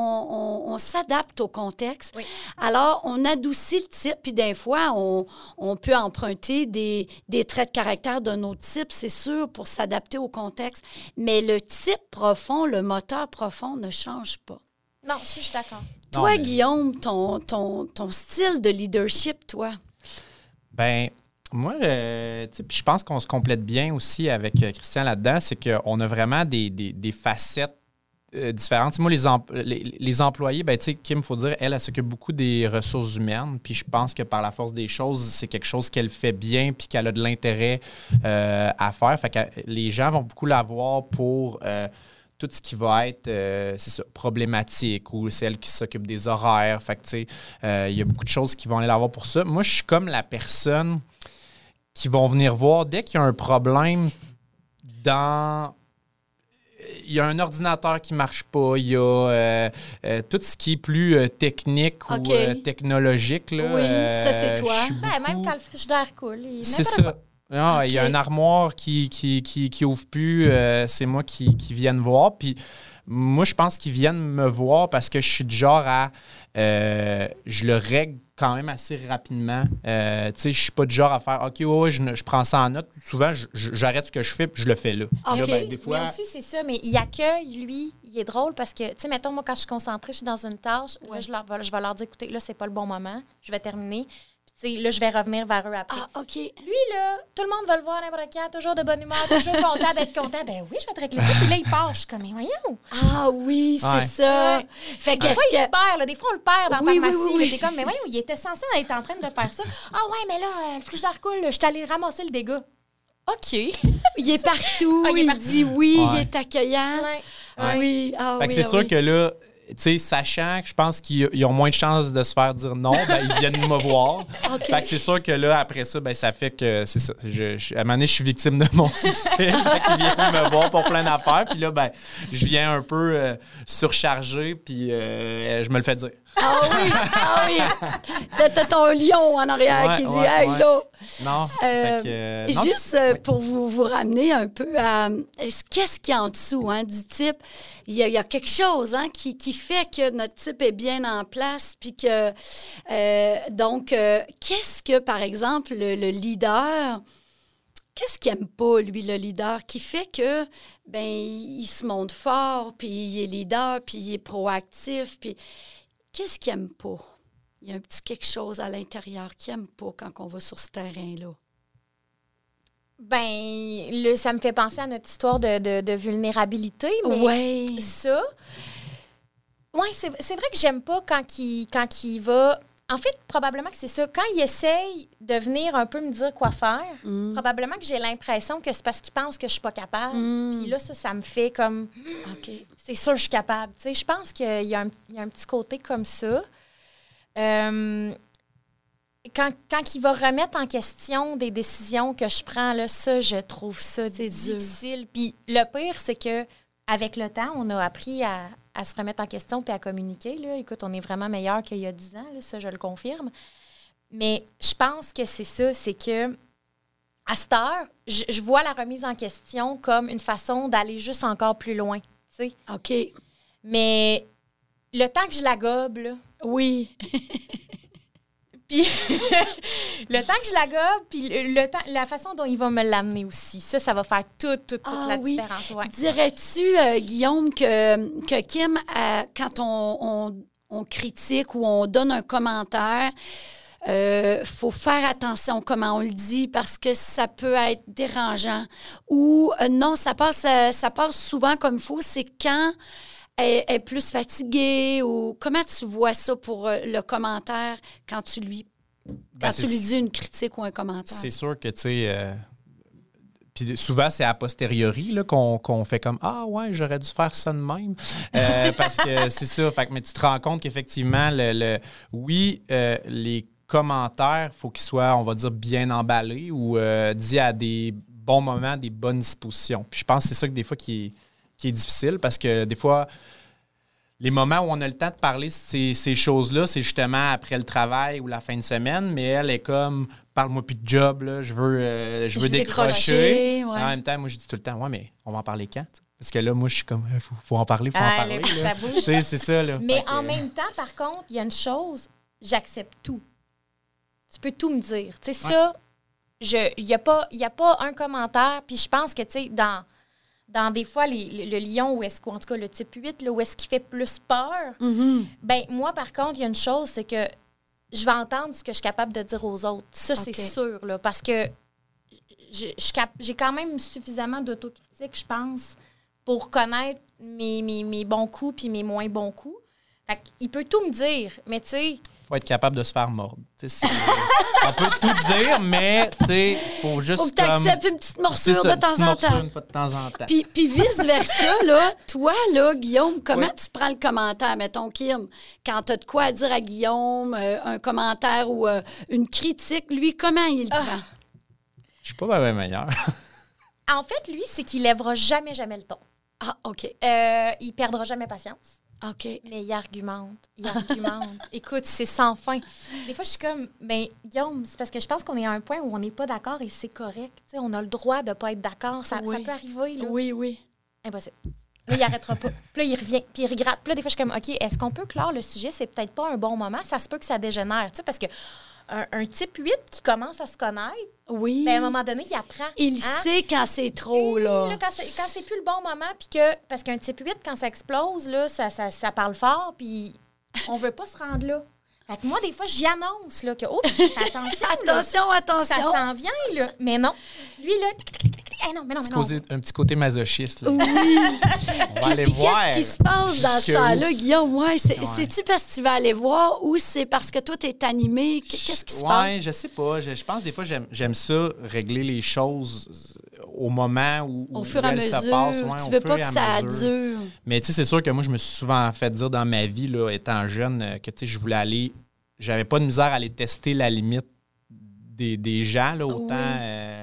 [SPEAKER 1] on- on s'adapte au contexte.
[SPEAKER 2] Oui.
[SPEAKER 1] Alors, on adoucit le type, puis des fois, on, on peut emprunter des, des traits de caractère d'un autre type, c'est sûr, pour s'adapter au contexte. Mais le type profond, le moteur profond ne change pas.
[SPEAKER 2] Non, je suis d'accord.
[SPEAKER 3] Non,
[SPEAKER 1] toi,
[SPEAKER 3] mais-
[SPEAKER 1] Guillaume, ton, ton, ton style de leadership, toi?
[SPEAKER 3] Ben, moi, euh, je pense qu'on se complète bien aussi avec euh, Christian là-dedans, c'est qu'on a vraiment des, des- facettes euh, différentes. Moi, les, em- les, employés, ben, Kim, il faut dire, elle, elle s'occupe beaucoup des ressources humaines. Puis je pense que par la force des choses, c'est quelque chose qu'elle fait bien puis qu'elle a de l'intérêt à faire. Fait que les gens vont beaucoup la voir pour. tout ce qui va être problématique ou c'est elle qui s'occupe des horaires. Fait il y a beaucoup de choses qui vont aller la voir pour ça. Moi, je suis comme la personne qui vont venir voir dès qu'il y a un problème dans. Il y a un ordinateur qui marche pas, il y a euh, euh, tout ce qui est plus euh, technique ou technologique. Là,
[SPEAKER 1] Oui, ça, c'est toi.
[SPEAKER 2] Ben, même quand le frigidaire coule. il-
[SPEAKER 3] c'est ça. Ah, Il y a un armoire qui, qui, qui, qui ouvre plus. c'est moi qui, qui viennent voir. Puis moi, je pense qu'ils viennent me voir parce que je suis du genre à. je le règle quand même assez rapidement. Euh, tu sais, je suis pas du genre à faire OK, ouais, ouais, je, prends ça en note. Souvent, j'arrête ce que je fais puis je le fais là. Puis là,
[SPEAKER 1] Ok.
[SPEAKER 3] ben, des
[SPEAKER 2] Mais aussi, c'est ça, mais il accueille, lui, il est drôle parce que, tu sais, mettons, moi, quand je suis concentrée, je suis dans une tâche, là,
[SPEAKER 1] Ouais.
[SPEAKER 2] je, leur, vais- je vais leur dire, écoutez, là, c'est pas le bon moment, je vais terminer. Là, je vais revenir vers eux après.
[SPEAKER 1] Ah, OK.
[SPEAKER 2] Lui, là, tout le monde va le voir n'importe quand, toujours de bonne humeur, toujours [laughs] content d'être content. Ben oui, je vais te régler ça. Puis là, il part. Je suis comme, mais voyons.
[SPEAKER 1] Ah oui, c'est
[SPEAKER 3] Ouais.
[SPEAKER 1] ça.
[SPEAKER 2] Ouais.
[SPEAKER 1] Fait
[SPEAKER 2] Des
[SPEAKER 1] qu'est-ce
[SPEAKER 2] fois, il se
[SPEAKER 1] que...
[SPEAKER 2] perd. Là. Des fois, on le perd dans
[SPEAKER 1] Oui,
[SPEAKER 2] la pharmacie.
[SPEAKER 1] oui, oui.
[SPEAKER 2] Comme, mais voyons, il était censé être en train de faire ça. Ah ouais, mais là, euh, le frigidaire coule. Je suis allée ramasser le dégât. OK. [laughs]
[SPEAKER 1] Il est partout,
[SPEAKER 2] Ah, il est
[SPEAKER 1] il,
[SPEAKER 2] partout.
[SPEAKER 1] dit oui, il est accueillant.
[SPEAKER 2] Ouais.
[SPEAKER 3] Ouais.
[SPEAKER 1] Oui, ah
[SPEAKER 3] Fait que
[SPEAKER 1] oui,
[SPEAKER 3] c'est
[SPEAKER 1] ah
[SPEAKER 3] sûr
[SPEAKER 1] oui.
[SPEAKER 3] que là, sais, sachant que je pense qu'ils ils ont moins de chances de se faire dire non, ben, ils viennent me [laughs] voir. Fait que c'est sûr que là, après ça, ben, ça fait que c'est ça. Je, je- à un moment donné, je suis victime de mon [laughs] succès. fait qu'ils viennent me voir pour plein d'affaires. Puis là, ben, je viens un peu euh, surchargé, puis euh, je me le fais dire.
[SPEAKER 1] Ah oui, ah oui. T'as ton lion en arrière
[SPEAKER 3] Ouais,
[SPEAKER 1] qui dit
[SPEAKER 3] ouais,
[SPEAKER 1] Hey,
[SPEAKER 3] ouais.
[SPEAKER 1] là.
[SPEAKER 3] Non.
[SPEAKER 1] Euh,
[SPEAKER 3] euh, non,
[SPEAKER 1] Juste euh, pour vous, vous ramener un peu à est-ce- qu'est-ce qu'il y a en dessous hein, du type? Il y, a, il y a quelque chose hein, qui, qui fait que notre type est bien en place. Puis que, donc, qu'est-ce que, par exemple, le, le leader, qu'est-ce qu'il aime pas, lui, le leader, qui fait que, ben, il, se montre fort, puis il est leader, puis il est proactif, puis qu'est-ce qu'il aime pas? Il y a un petit quelque chose à l'intérieur qu'il aime pas quand on va sur ce terrain-là.
[SPEAKER 2] Ben, le, ça me fait penser à notre histoire de, de- de vulnérabilité. Mais
[SPEAKER 1] Oui.
[SPEAKER 2] ça, ouais, c'est vrai que j'aime pas quand il, quand il va. En fait, probablement que c'est ça. Quand il essaye de venir un peu me dire quoi faire,
[SPEAKER 1] Mm.
[SPEAKER 2] probablement que j'ai l'impression que c'est parce qu'il pense que je suis pas capable.
[SPEAKER 1] Mm.
[SPEAKER 2] Puis là, ça, ça me fait comme. [gasps]
[SPEAKER 1] OK.
[SPEAKER 2] C'est sûr, je suis capable. Tu sais, je pense qu'il y, a un- il y a un petit côté comme ça. Euh, quand, quand il va remettre en question des décisions que je prends, là, ça, je trouve ça difficile. Puis le pire, c'est que avec le temps, on a appris à, à se remettre en question puis à communiquer. Là. Écoute, on est vraiment meilleur qu'il y a 10 ans, là, ça, je le confirme. Mais je pense que c'est ça, c'est que à cette heure, je, je vois la remise en question comme une façon d'aller juste encore plus loin.
[SPEAKER 1] OK.
[SPEAKER 2] Mais le temps que je la gobe, là,
[SPEAKER 1] Oui. [laughs]
[SPEAKER 2] puis [laughs] le temps que je la gobe, puis le, temps, la façon dont il va me l'amener aussi, ça, ça va faire toute, toute, toute
[SPEAKER 1] Ah
[SPEAKER 2] la
[SPEAKER 1] oui.
[SPEAKER 2] différence. ouais.
[SPEAKER 1] Dirais-tu, euh, Guillaume, que, que Kim, euh, quand on, on- on critique ou on donne un commentaire, il faut faire attention comment on le dit parce que ça peut être dérangeant. Ou euh, non, ça passe, euh, ça passe souvent comme il faut, c'est quand est plus fatiguée ou comment tu vois ça pour euh, le commentaire quand tu lui, quand
[SPEAKER 3] Ben,
[SPEAKER 1] tu
[SPEAKER 3] c'est-
[SPEAKER 1] lui dis une critique ou un commentaire?
[SPEAKER 3] C'est sûr que, tu sais. euh, puis souvent, c'est a posteriori qu'on fait comme Ah, ouais, j'aurais dû faire ça de même. Euh, [laughs] parce que c'est ça. Fait que- mais tu te rends compte qu'effectivement, le, le- oui, euh, les commentaires, il faut qu'ils soient, on va dire, bien emballés ou dits à des bons moments, des bonnes dispositions. Puis je pense que c'est ça que des fois qui est, qui est difficile parce que des fois, les moments où on a le temps de parler de ces, ces choses-là, c'est justement après le travail ou la fin de semaine, mais elle est comme parle-moi plus de job, là, je veux, euh, je veux
[SPEAKER 1] Je veux
[SPEAKER 3] décrocher.
[SPEAKER 1] décrocher, ouais.
[SPEAKER 3] En même temps, moi je dis tout le temps, ouais, mais on va en parler quand? Parce que là, moi, je suis comme, il faut, faut en parler, faut en
[SPEAKER 2] Ah,
[SPEAKER 3] parler.
[SPEAKER 2] là, ça
[SPEAKER 3] c'est ça, là.
[SPEAKER 2] Mais
[SPEAKER 3] que,
[SPEAKER 2] en
[SPEAKER 3] euh,
[SPEAKER 2] même temps, par contre, il y a une chose, j'accepte tout. Tu peux tout me dire. Tu sais, ça, il n'y a, pas- il y a pas un commentaire. Puis je pense que, tu sais, dans, dans des fois, les- le, le lion, ou est-ce qu'en tout cas le type 8, là, où est-ce qu'il fait plus peur,
[SPEAKER 1] Mhm.
[SPEAKER 2] ben moi, par contre, il y a une chose, c'est que je vais entendre ce que je suis capable de dire aux autres. Ça, c'est sûr, là, parce que j'ai quand même suffisamment d'autocritique, je pense, pour connaître mes, mes, mes bons coups puis mes moins bons coups. Fait il peut tout me dire, mais tu sais,
[SPEAKER 3] faut être capable de se faire mordre. C'est- on peut tout dire, mais tu sais, faut juste
[SPEAKER 1] Faut que tu
[SPEAKER 3] comme-
[SPEAKER 1] acceptes une petite morsure
[SPEAKER 3] ça,
[SPEAKER 1] de temps en temps.
[SPEAKER 3] une fois de temps en temps.
[SPEAKER 1] Puis, puis vice-versa, là, toi, là, Guillaume, comment
[SPEAKER 3] Oui.
[SPEAKER 1] tu prends le commentaire, mettons, Kim, quand tu as de quoi à dire à Guillaume, euh, un commentaire ou euh, une critique, lui, comment il le prend?
[SPEAKER 3] Je suis pas bien meilleur.
[SPEAKER 2] en fait, lui, c'est qu'il lèvera jamais, jamais le ton.
[SPEAKER 1] Ah, OK,
[SPEAKER 2] Euh, il perdra jamais patience.
[SPEAKER 1] OK.
[SPEAKER 2] Mais il argumente, il [laughs] argumente. Écoute, c'est sans fin. Des fois, je suis comme, ben, Guillaume, c'est parce que je pense qu'on est à un point où on n'est pas d'accord et c'est correct. On a le droit de ne pas être d'accord. Ça, ça peut arriver, là.
[SPEAKER 1] Oui, oui.
[SPEAKER 2] Impossible. Là, il arrêtera pas. Puis là, il revient, puis il regrette. Puis là, des fois, je suis comme, OK, est-ce qu'on peut clore le sujet? C'est peut-être pas un bon moment. Ça se peut que ça dégénère. Tu sais, parce que un, un type 8 qui commence à se connaître,
[SPEAKER 1] Oui.
[SPEAKER 2] ben, à un moment donné, il apprend.
[SPEAKER 1] il
[SPEAKER 2] Hein?
[SPEAKER 1] sait quand c'est trop, là.
[SPEAKER 2] Là, quand c'est plus le bon moment, puis que. Parce qu'un type 8, quand ça explose, là, ça, ça, ça parle fort, puis on veut pas se rendre là. Fait que moi, des fois, j'y annonce là, que, oh, [laughs] attention, là,
[SPEAKER 1] Attention,
[SPEAKER 2] ça
[SPEAKER 1] attention.
[SPEAKER 2] s'en vient, là. Mais non. Lui, là, eh non, mais non,
[SPEAKER 3] Un petit
[SPEAKER 2] mais non.
[SPEAKER 3] côté- un petit côté masochiste. Là.
[SPEAKER 1] Oui. [laughs]
[SPEAKER 3] On va
[SPEAKER 1] Puis,
[SPEAKER 3] aller
[SPEAKER 1] puis
[SPEAKER 3] voir.
[SPEAKER 1] qu'est-ce qui se passe dans ce temps-là, Guillaume? Ouais, c'est-
[SPEAKER 3] Ouais.
[SPEAKER 1] C'est-tu parce que tu vas aller voir ou c'est parce que toi, tu es animé? Qu'est-ce qui se
[SPEAKER 3] ouais,
[SPEAKER 1] passe?
[SPEAKER 3] je sais pas. Je, je pense des fois, j'aime j'aime ça, régler les choses au moment où,
[SPEAKER 1] Au
[SPEAKER 3] où
[SPEAKER 1] fur et à
[SPEAKER 3] se
[SPEAKER 1] mesure.
[SPEAKER 3] passent. ouais,
[SPEAKER 1] tu veux pas que ça
[SPEAKER 3] mesure.
[SPEAKER 1] dure.
[SPEAKER 3] Mais tu sais, c'est sûr que moi, je me suis souvent fait dire dans ma vie, là, étant jeune, euh, que tu sais, je voulais aller. J'avais pas de misère à aller tester la limite des, des gens, là, autant.
[SPEAKER 1] Oui.
[SPEAKER 3] euh,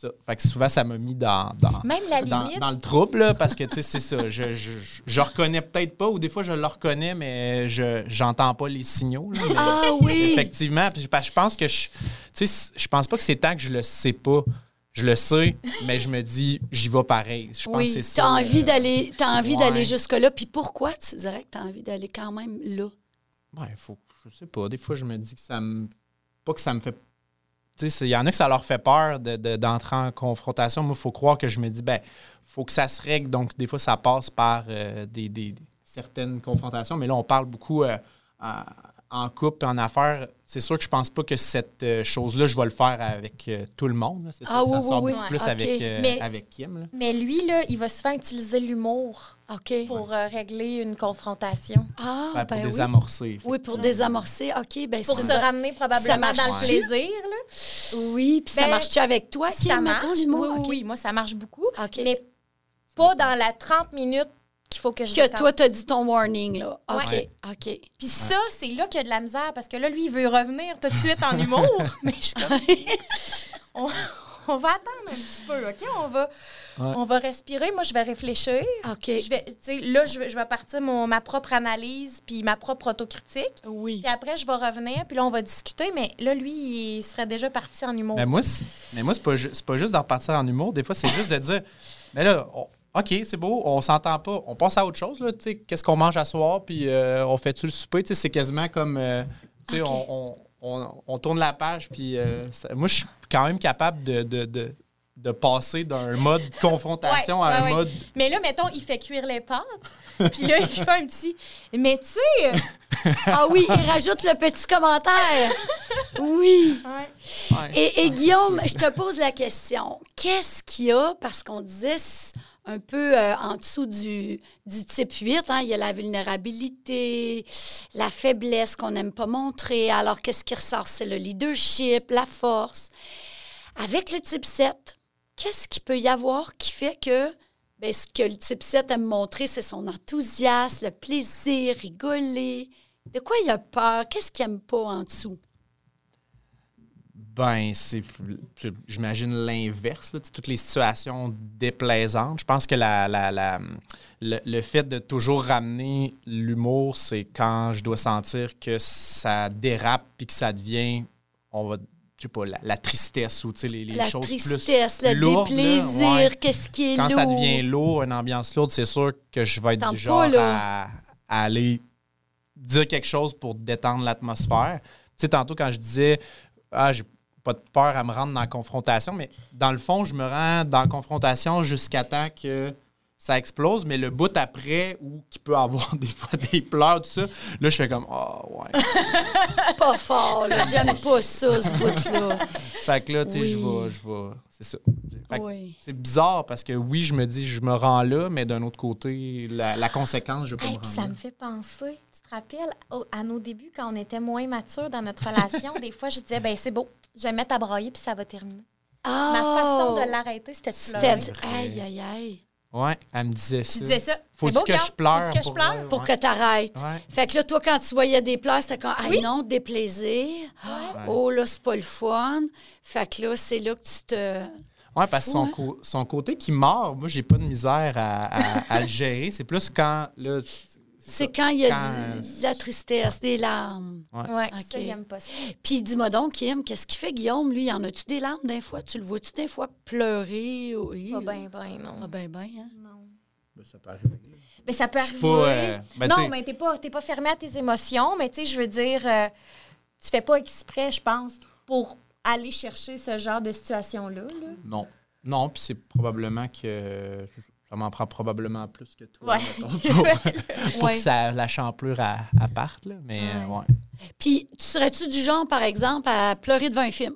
[SPEAKER 3] ça. Fait que souvent, ça m'a mis dans. dans
[SPEAKER 2] Même la
[SPEAKER 3] dans, le trouble, là, parce que, tu sais, c'est ça. Je, je, je- reconnais peut-être pas, ou des fois, je le reconnais, mais je j'entends pas les signaux. là,
[SPEAKER 1] Ah oui!
[SPEAKER 3] Effectivement. Puis, je pense que je. Tu sais, je pense pas que c'est tant que je le sais pas. Je le sais, mais je me dis, j'y vais pareil. Je pense
[SPEAKER 1] Oui,
[SPEAKER 3] c'est
[SPEAKER 1] tu
[SPEAKER 3] ça.
[SPEAKER 1] as envie
[SPEAKER 3] euh,
[SPEAKER 1] d'aller t'as envie
[SPEAKER 3] ouais.
[SPEAKER 1] d'aller jusque-là. Puis pourquoi tu dirais que tu as envie d'aller quand même là?
[SPEAKER 3] Ouais, faut. Je sais pas. Des fois, je me dis que ça me. Pas que ça me fait. Il y en a que ça leur fait peur de- de- d'entrer en confrontation. Moi, il faut croire que je me dis, ben, faut que ça se règle. Donc, des fois, ça passe par euh, des, des- certaines confrontations. Mais là, on parle beaucoup euh, en- en couple et en affaires. C'est sûr que je pense pas que cette euh, chose-là, je vais le faire avec euh, tout le monde. là. C'est sûr
[SPEAKER 1] Ah
[SPEAKER 3] que ça
[SPEAKER 1] oui,
[SPEAKER 3] sort
[SPEAKER 1] oui,
[SPEAKER 3] beaucoup
[SPEAKER 1] oui.
[SPEAKER 3] plus avec, euh,
[SPEAKER 2] Mais-
[SPEAKER 3] avec Kim. là.
[SPEAKER 2] Mais lui, là, il va souvent utiliser l'humour pour euh, régler une confrontation.
[SPEAKER 1] Ah,
[SPEAKER 3] Ben, pour
[SPEAKER 1] ben oui.
[SPEAKER 3] désamorcer.
[SPEAKER 1] Oui, pour désamorcer. OK, ben
[SPEAKER 2] Pour
[SPEAKER 1] c'est
[SPEAKER 2] se
[SPEAKER 1] une
[SPEAKER 2] ramener probablement
[SPEAKER 1] marche.
[SPEAKER 2] dans le plaisir. Là.
[SPEAKER 1] Oui, puis ça marche-tu avec toi, Kim,
[SPEAKER 2] ça
[SPEAKER 1] mettons,
[SPEAKER 2] marche.
[SPEAKER 1] l'humour?
[SPEAKER 2] Oui, oui,
[SPEAKER 1] OK.
[SPEAKER 2] oui, moi, ça marche beaucoup. Mais pas dans la 30 minutes qu'il faut que je
[SPEAKER 1] Que
[SPEAKER 2] détende.
[SPEAKER 1] toi, t'as dit ton warning, là. OK,
[SPEAKER 3] Ouais.
[SPEAKER 1] OK.
[SPEAKER 2] Puis ça, c'est là qu'il y a de la misère parce que là, lui, il veut revenir tout de suite en humour. [laughs] [laughs] mais je [laughs] on, on va attendre un petit peu, OK? On va,
[SPEAKER 3] Ouais.
[SPEAKER 2] on va respirer. Moi, je vais réfléchir.
[SPEAKER 1] OK.
[SPEAKER 2] Je vais, tu sais, là, je vais, je vais partir mon, ma propre analyse puis ma propre autocritique.
[SPEAKER 1] Oui.
[SPEAKER 2] Puis après, je vais revenir, puis là, on va discuter. Mais là, lui, il serait déjà parti en humour.
[SPEAKER 3] Mais moi, c'est- mais moi, c'est pas, ju- c'est pas juste de repartir en humour. Des fois, c'est juste de dire, mais là, on- OK, c'est beau, on s'entend pas. On passe à autre chose, là. Tu sais, qu'est-ce qu'on mange à soir, puis euh, on fait-tu le souper? Tu sais, c'est quasiment comme, euh, tu sais,
[SPEAKER 1] OK.
[SPEAKER 3] on, on- on- on tourne la page, puis euh, ça- moi, je suis quand même capable de, de, de, de passer d'un mode confrontation
[SPEAKER 2] Ouais,
[SPEAKER 3] à un
[SPEAKER 2] ouais, ouais.
[SPEAKER 3] mode.
[SPEAKER 2] Mais là, mettons, il fait cuire les pâtes. [laughs] Puis là, il fait un petit. Mais tu sais.
[SPEAKER 1] Ah oui, il rajoute le petit commentaire. Oui. Et, et Guillaume, je te pose la question. Qu'est-ce qu'il y a, parce qu'on disait un peu euh, en dessous du, type 8, hein, il y a la vulnérabilité, la faiblesse qu'on n'aime pas montrer. Alors, qu'est-ce qui ressort? C'est le leadership, la force. Avec le type 7, qu'est-ce qu'il peut y avoir qui fait que ben, ce que le type 7 aime montrer, c'est son enthousiasme, le plaisir, rigoler? De quoi il a peur? Qu'est-ce qu'il n'aime pas en dessous?
[SPEAKER 3] Ben, c'est, j'imagine l'inverse, toutes les situations déplaisantes. Je pense que la, la- la- le, le fait de toujours ramener l'humour, c'est quand je dois sentir que ça dérape puis que ça devient, on va, je sais pas, la, la tristesse ou les, les
[SPEAKER 1] la
[SPEAKER 3] choses
[SPEAKER 1] tristesse,
[SPEAKER 3] plus
[SPEAKER 1] le
[SPEAKER 3] lourdes. là,
[SPEAKER 1] déplaisir,
[SPEAKER 3] ouais.
[SPEAKER 1] qu'est-ce qui est
[SPEAKER 3] Quand
[SPEAKER 1] lourd.
[SPEAKER 3] ça devient lourd, une ambiance lourde, c'est sûr que je vais être
[SPEAKER 1] Tente
[SPEAKER 3] du genre à, à aller dire quelque chose pour détendre l'atmosphère. Tu sais, tantôt, quand je disais, ah, j'ai pas de peur à me rendre dans la confrontation, mais dans le fond, je me rends dans confrontation jusqu'à temps que ça explose, mais le bout après, où qui peut avoir [laughs] des fois des pleurs, tout ça, là, je fais comme, ah, ouais. [laughs]
[SPEAKER 1] Pas fort, là. J'aime pas ça, ce bout-là. [laughs]
[SPEAKER 3] fait que là, tu sais, je vais, je vais, c'est ça. Fait que
[SPEAKER 1] Oui.
[SPEAKER 3] C'est bizarre parce que oui, je me dis, je me rends là, mais d'un autre côté, la, la conséquence, je vais pas
[SPEAKER 2] Hey,
[SPEAKER 3] me
[SPEAKER 2] puis
[SPEAKER 3] rendre
[SPEAKER 2] ça
[SPEAKER 3] là.
[SPEAKER 2] me fait penser, tu te rappelles, au- à nos débuts, quand on était moins matures dans notre relation, des fois, je disais, ben c'est beau, je vais me mettre à brailler, puis ça va terminer. Ma façon de l'arrêter, c'était de pleurer.
[SPEAKER 1] Oh! Aïe, aïe, aïe.
[SPEAKER 3] Ouais, elle me disait ça.
[SPEAKER 2] Tu disais ça. Beau,
[SPEAKER 3] que je pleure
[SPEAKER 2] Faut-tu que je
[SPEAKER 3] pour
[SPEAKER 2] pleure?
[SPEAKER 1] que t'arrêtes.
[SPEAKER 3] Ouais.
[SPEAKER 1] Fait que là, toi, quand tu voyais des pleurs, c'était comme, aïe
[SPEAKER 2] Oui.
[SPEAKER 1] non, déplaisir.
[SPEAKER 3] Ouais.
[SPEAKER 1] Oh, là, c'est pas le fun. Fait que là, c'est là que tu te...
[SPEAKER 3] Ouais, parce que son, co- son côté qui mord, moi, j'ai pas de misère à, à- à le gérer. C'est plus quand, là,
[SPEAKER 1] C'est quand il y a
[SPEAKER 3] Quand-
[SPEAKER 1] du- de la tristesse, des larmes.
[SPEAKER 2] Ouais,
[SPEAKER 1] Ok.
[SPEAKER 2] ça, j'aime pas ça.
[SPEAKER 1] Puis dis-moi donc, Kim, qu'est-ce qui fait, Guillaume, lui, y en a-tu des larmes des fois? Tu le vois-tu des fois pleurer? Oui.
[SPEAKER 2] Pas bien, ben, non.
[SPEAKER 1] Ah ben, ben, hein?
[SPEAKER 2] non.
[SPEAKER 3] Ben, ça peut arriver.
[SPEAKER 2] Mais ça peut arriver.
[SPEAKER 3] pas, euh, ben, tu
[SPEAKER 2] non, mais t'es pas, t'es pas fermé à tes émotions, mais tu sais, je veux dire, euh, tu fais pas exprès, je pense, pour aller chercher ce genre de situation-là. là.
[SPEAKER 3] Non. Non, puis c'est probablement que ça m'en prend probablement plus que toi,
[SPEAKER 2] Ouais.
[SPEAKER 3] mettons, pour, [laughs] pour
[SPEAKER 1] Ouais.
[SPEAKER 3] que ça, la champlure à, à parte, là. Mais euh,
[SPEAKER 2] Ouais.
[SPEAKER 3] ouais,
[SPEAKER 1] Puis, tu serais-tu du genre, par exemple, à pleurer devant un film?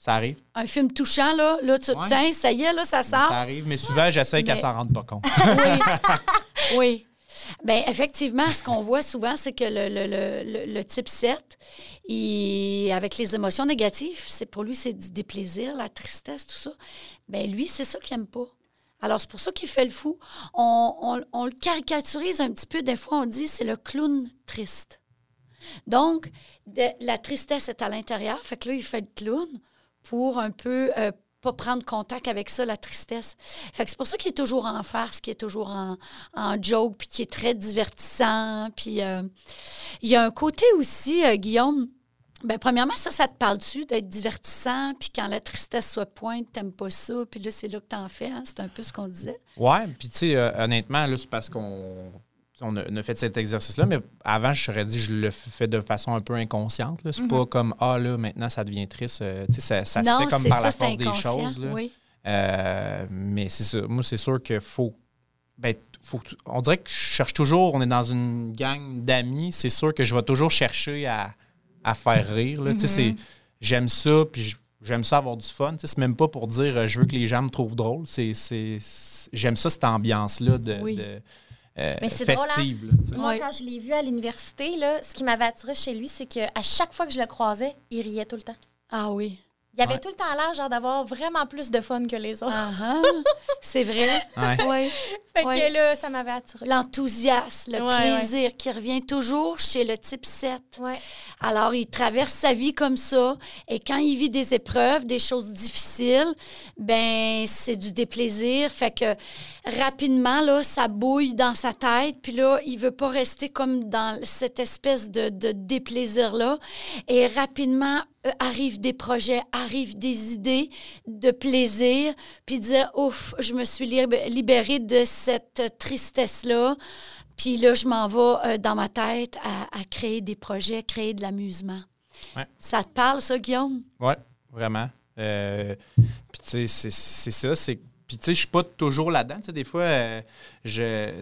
[SPEAKER 3] ça arrive.
[SPEAKER 1] Un film touchant, là, là, tu tiens, ça y est, là, ça
[SPEAKER 3] Ça
[SPEAKER 1] sort.
[SPEAKER 3] arrive, mais souvent, j'essaie qu'elle
[SPEAKER 1] Mais-
[SPEAKER 3] s'en rende pas compte. [laughs]
[SPEAKER 1] Oui. oui. Bien, effectivement, ce qu'on voit souvent, c'est que le, le- le- le- le type 7, il- avec les émotions négatives, c'est pour lui, c'est du déplaisir, la tristesse, tout ça. Bien, lui, c'est ça qu'il n'aime pas. Alors, c'est pour ça qu'il fait le fou. On, le caricaturise un petit peu. Des fois, on dit c'est le clown triste. Donc, la tristesse est à l'intérieur. Fait que là, il fait le clown pour un peu euh, pas prendre contact avec ça, la tristesse. Fait que c'est pour ça qu'il est toujours en farce, qu'il est toujours en, en joke, puis qu'il est très divertissant. Puis euh, il y a un côté aussi, euh, Guillaume, ben, premièrement, ça, ça te parle-tu d'être divertissant, puis quand la tristesse soit pointe, t'aimes pas ça, puis là, c'est là que t'en fais, hein? c'est un peu ce qu'on disait.
[SPEAKER 3] Ouais, puis tu sais, euh, honnêtement, là, c'est parce qu'on on a, on a fait cet exercice-là, mais avant, je serais dit, je le fais de façon un peu inconsciente. là. C'est pas comme, ah là, maintenant, ça devient triste. Euh, tu sais, ça, ça se
[SPEAKER 1] non,
[SPEAKER 3] fait comme par
[SPEAKER 1] ça,
[SPEAKER 3] la force des choses. là.
[SPEAKER 1] oui.
[SPEAKER 3] Euh, mais c'est ça. Moi, c'est sûr qu'il faut. Ben, faut que- on dirait que je cherche toujours, on est dans une gang d'amis, c'est sûr que je vais toujours chercher à, à faire rire. là. Tu sais, c'est- J'aime ça, puis j'aime ça avoir du fun. C'est même pas pour dire euh, je veux que les gens me trouvent drôle. C'est, j'aime ça, cette ambiance-là de,
[SPEAKER 1] Oui.
[SPEAKER 3] de, euh,
[SPEAKER 2] Mais c'est drôle, hein?
[SPEAKER 3] festive. là, sais.
[SPEAKER 2] Moi,
[SPEAKER 1] Ouais.
[SPEAKER 2] quand je l'ai vu à l'université, là, ce qui m'avait attiré chez lui, c'est qu'à chaque fois que je le croisais, il riait tout le temps.
[SPEAKER 1] Ah oui.
[SPEAKER 2] Il avait
[SPEAKER 3] Ouais.
[SPEAKER 2] tout le temps l'air genre d'avoir vraiment plus de fun que les autres.
[SPEAKER 1] Ah, ah, [laughs] c'est vrai.
[SPEAKER 3] Ouais.
[SPEAKER 1] Oui.
[SPEAKER 2] fait
[SPEAKER 1] ouais.
[SPEAKER 2] que là, ça m'avait attiré.
[SPEAKER 1] L'enthousiasme, le
[SPEAKER 2] Ouais,
[SPEAKER 1] plaisir qui revient toujours chez le type 7.
[SPEAKER 2] Ouais.
[SPEAKER 1] Alors, il traverse sa vie comme ça. Et quand il vit des épreuves, des choses difficiles, ben c'est du déplaisir. Fait que rapidement, là, ça bouille dans sa tête. Puis là, il veut pas rester comme dans cette espèce de, de déplaisir-là. Et rapidement, euh, arrivent des projets, arrivent des idées de plaisir. Puis dire, ouf, je me suis lib- libérée de cette tristesse-là. Puis là, je m'en vais euh, dans ma tête à, à créer des projets, créer de l'amusement.
[SPEAKER 3] Ouais.
[SPEAKER 1] Ça te parle, ça, Guillaume?
[SPEAKER 3] Oui, vraiment. Euh, puis, tu sais, c'est- c'est ça. C'est. Puis, tu sais, je suis pas toujours là-dedans. Tu sais, des fois, euh, je. euh,